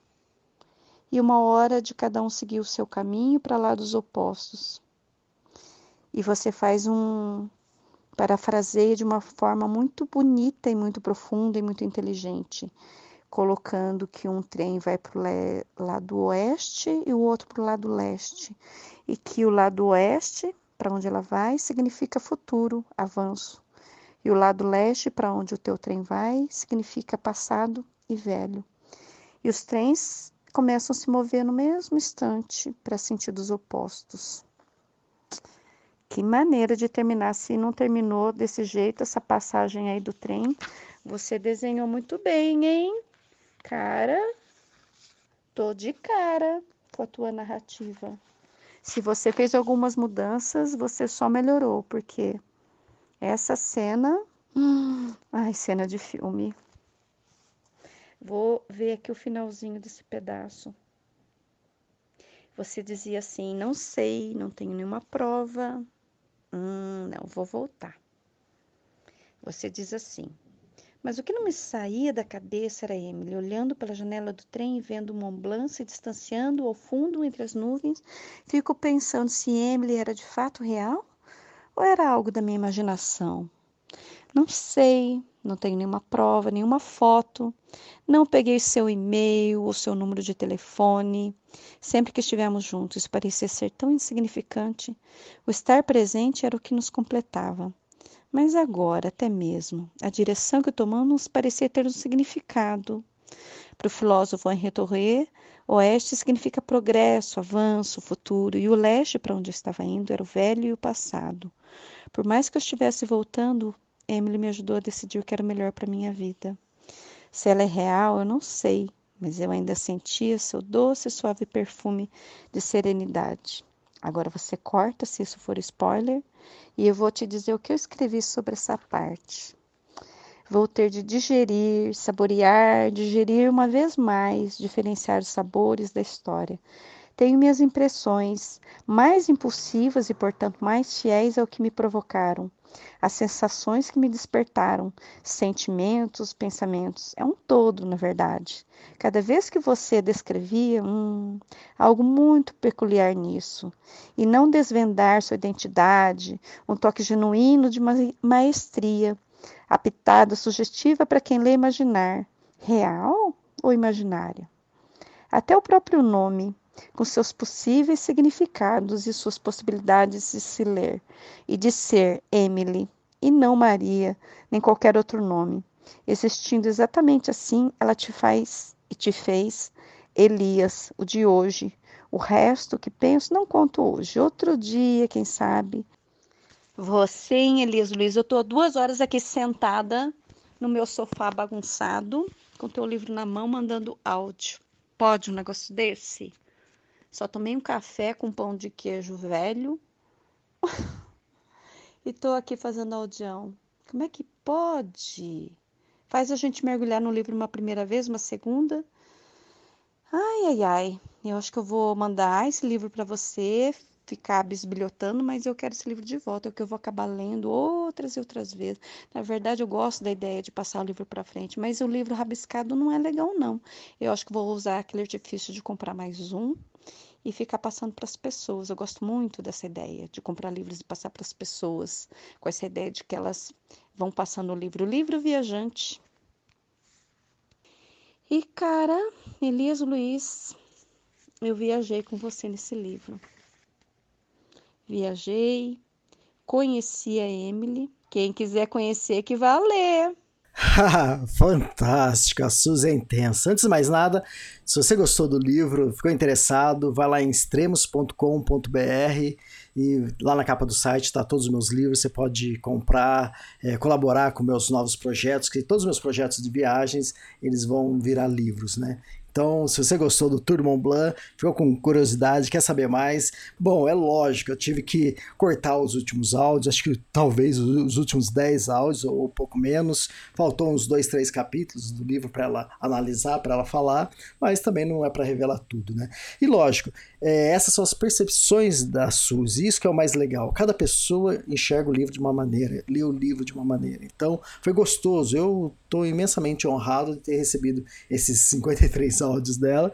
e uma hora de cada um seguir o seu caminho para lados opostos. E você faz um parafraseia de uma forma muito bonita e muito profunda e muito inteligente, colocando que um trem vai para o lado oeste e o outro para o lado leste, e que o lado oeste, para onde ela vai, significa futuro, avanço, e o lado leste, para onde o teu trem vai, significa passado e velho. E os trens começam a se mover no mesmo instante para sentidos opostos. Que maneira de terminar. Se não terminou desse jeito, essa passagem aí do trem, você desenhou muito bem, hein? Cara, tô de cara com a tua narrativa. Se você fez algumas mudanças, você só melhorou, porque essa cena. Hum, ai, cena de filme. Vou ver aqui o finalzinho desse pedaço. Você dizia assim: não sei, não tenho nenhuma prova. Hum, não, vou voltar. Você diz assim: mas o que não me saía da cabeça era Emily, olhando pela janela do trem e vendo o Mont Blanc se distanciando ao fundo entre as nuvens. Fico pensando se Emily era de fato real ou era algo da minha imaginação? Não sei, não tenho nenhuma prova, nenhuma foto. Não peguei seu e-mail ou seu número de telefone. Sempre que estivemos juntos, isso parecia ser tão insignificante. O estar presente era o que nos completava. Mas agora, até mesmo, a direção que tomamos parecia ter um significado. Para o filósofo Henri Torre, oeste significa progresso, avanço, futuro, e o leste, para onde eu estava indo, era o velho e o passado. Por mais que eu estivesse voltando, Emily me ajudou a decidir o que era melhor para minha vida. Se ela é real, eu não sei, mas eu ainda sentia seu doce e suave perfume de serenidade. Agora você corta se isso for spoiler, e eu vou te dizer o que eu escrevi sobre essa parte. Vou ter de digerir, saborear, digerir uma vez mais, diferenciar os sabores da história, tenho minhas impressões, mais impulsivas e, portanto, mais fiéis ao que me provocaram, as sensações que me despertaram, sentimentos, pensamentos. É um todo, na verdade. Cada vez que você descrevia, hum, algo muito peculiar nisso. E não desvendar sua identidade, um toque genuíno de maestria, a pitada sugestiva para quem lê imaginar. Real ou imaginária? Até o próprio nome, com seus possíveis significados e suas possibilidades de se ler e de ser Emily e não Maria, nem qualquer outro nome. Existindo exatamente assim, ela te faz e te fez Elias, o de hoje. O resto que penso não conto hoje. Outro dia, quem sabe. Você, hein, Elias Luiz? Eu estou duas horas aqui sentada no meu sofá bagunçado, com teu livro na mão, mandando áudio. Pode um negócio desse? Só tomei um café com pão de queijo velho e tô aqui fazendo audião. Como é que pode? Faz a gente mergulhar no livro uma primeira vez, uma segunda. Ai, ai, ai. Eu acho que eu vou mandar esse livro para você ficar bisbilhotando, mas eu quero esse livro de volta, é o que eu vou acabar lendo outras e outras vezes. Na verdade, eu gosto da ideia de passar o livro para frente, mas o livro rabiscado não é legal, não. Eu acho que vou usar aquele artifício de comprar mais um e ficar passando para as pessoas. Eu gosto muito dessa ideia de comprar livros e passar para as pessoas, com essa ideia de que elas vão passando o livro, o livro viajante. E cara, Elias Luiz, eu viajei com você nesse livro. Viajei, conheci a Emily. Quem quiser conhecer, que vá ler. Fantástica, Suzy é intensa. Antes de mais nada, se você gostou do livro, ficou interessado, vai lá em extremos.com.br e lá na capa do site está todos os meus livros. Você pode comprar, é, colaborar com meus novos projetos, que todos os meus projetos de viagens eles vão virar livros, né? Então, se você gostou do Tour Mont Blanc, ficou com curiosidade, quer saber mais, bom, é lógico, eu tive que cortar os últimos áudios, acho que talvez os últimos 10 áudios ou pouco menos. Faltou uns dois, três capítulos do livro para ela analisar, para ela falar, mas também não é para revelar tudo, né? E lógico, é, essas são as percepções da Suzy, isso que é o mais legal. Cada pessoa enxerga o livro de uma maneira, lê o livro de uma maneira. Então, foi gostoso. Eu estou imensamente honrado de ter recebido esses 53 áudios dela.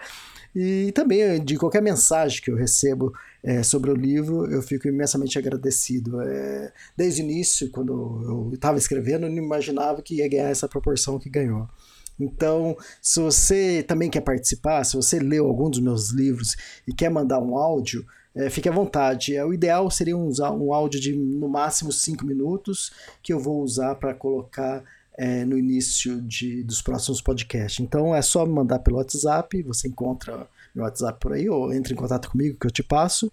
E também de qualquer mensagem que eu recebo é, sobre o livro, eu fico imensamente agradecido. É, desde o início, quando eu estava escrevendo, eu não imaginava que ia ganhar essa proporção que ganhou. Então, se você também quer participar, se você leu algum dos meus livros e quer mandar um áudio, é, fique à vontade. É, o ideal seria usar um áudio de no máximo 5 minutos que eu vou usar para colocar é, no início de, dos próximos podcasts. Então é só me mandar pelo WhatsApp, você encontra meu WhatsApp por aí, ou entre em contato comigo que eu te passo.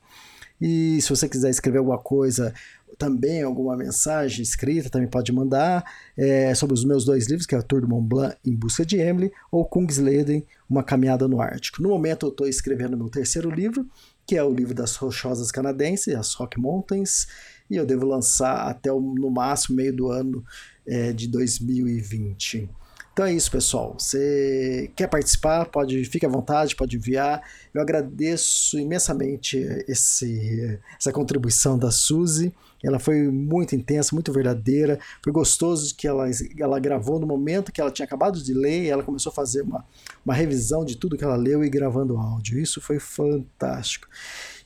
E se você quiser escrever alguma coisa, também alguma mensagem escrita, também pode mandar é, sobre os meus dois livros, que é a Tour de Mont Blanc em busca de Emily, ou Kungsleden, Uma Caminhada no Ártico. No momento eu estou escrevendo meu terceiro livro, que é o livro das rochosas canadenses, as Rock Mountains, e eu devo lançar até o, no máximo meio do ano é, de 2020. Então é isso, pessoal. Você quer participar? Pode, fique à vontade, pode enviar. Eu agradeço imensamente esse, essa contribuição da Suzy. Ela foi muito intensa, muito verdadeira. Foi gostoso que ela, ela gravou no momento que ela tinha acabado de ler e ela começou a fazer uma, uma revisão de tudo que ela leu e gravando áudio. Isso foi fantástico.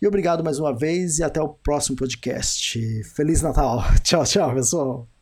E obrigado mais uma vez e até o próximo podcast. Feliz Natal. Tchau, tchau, pessoal.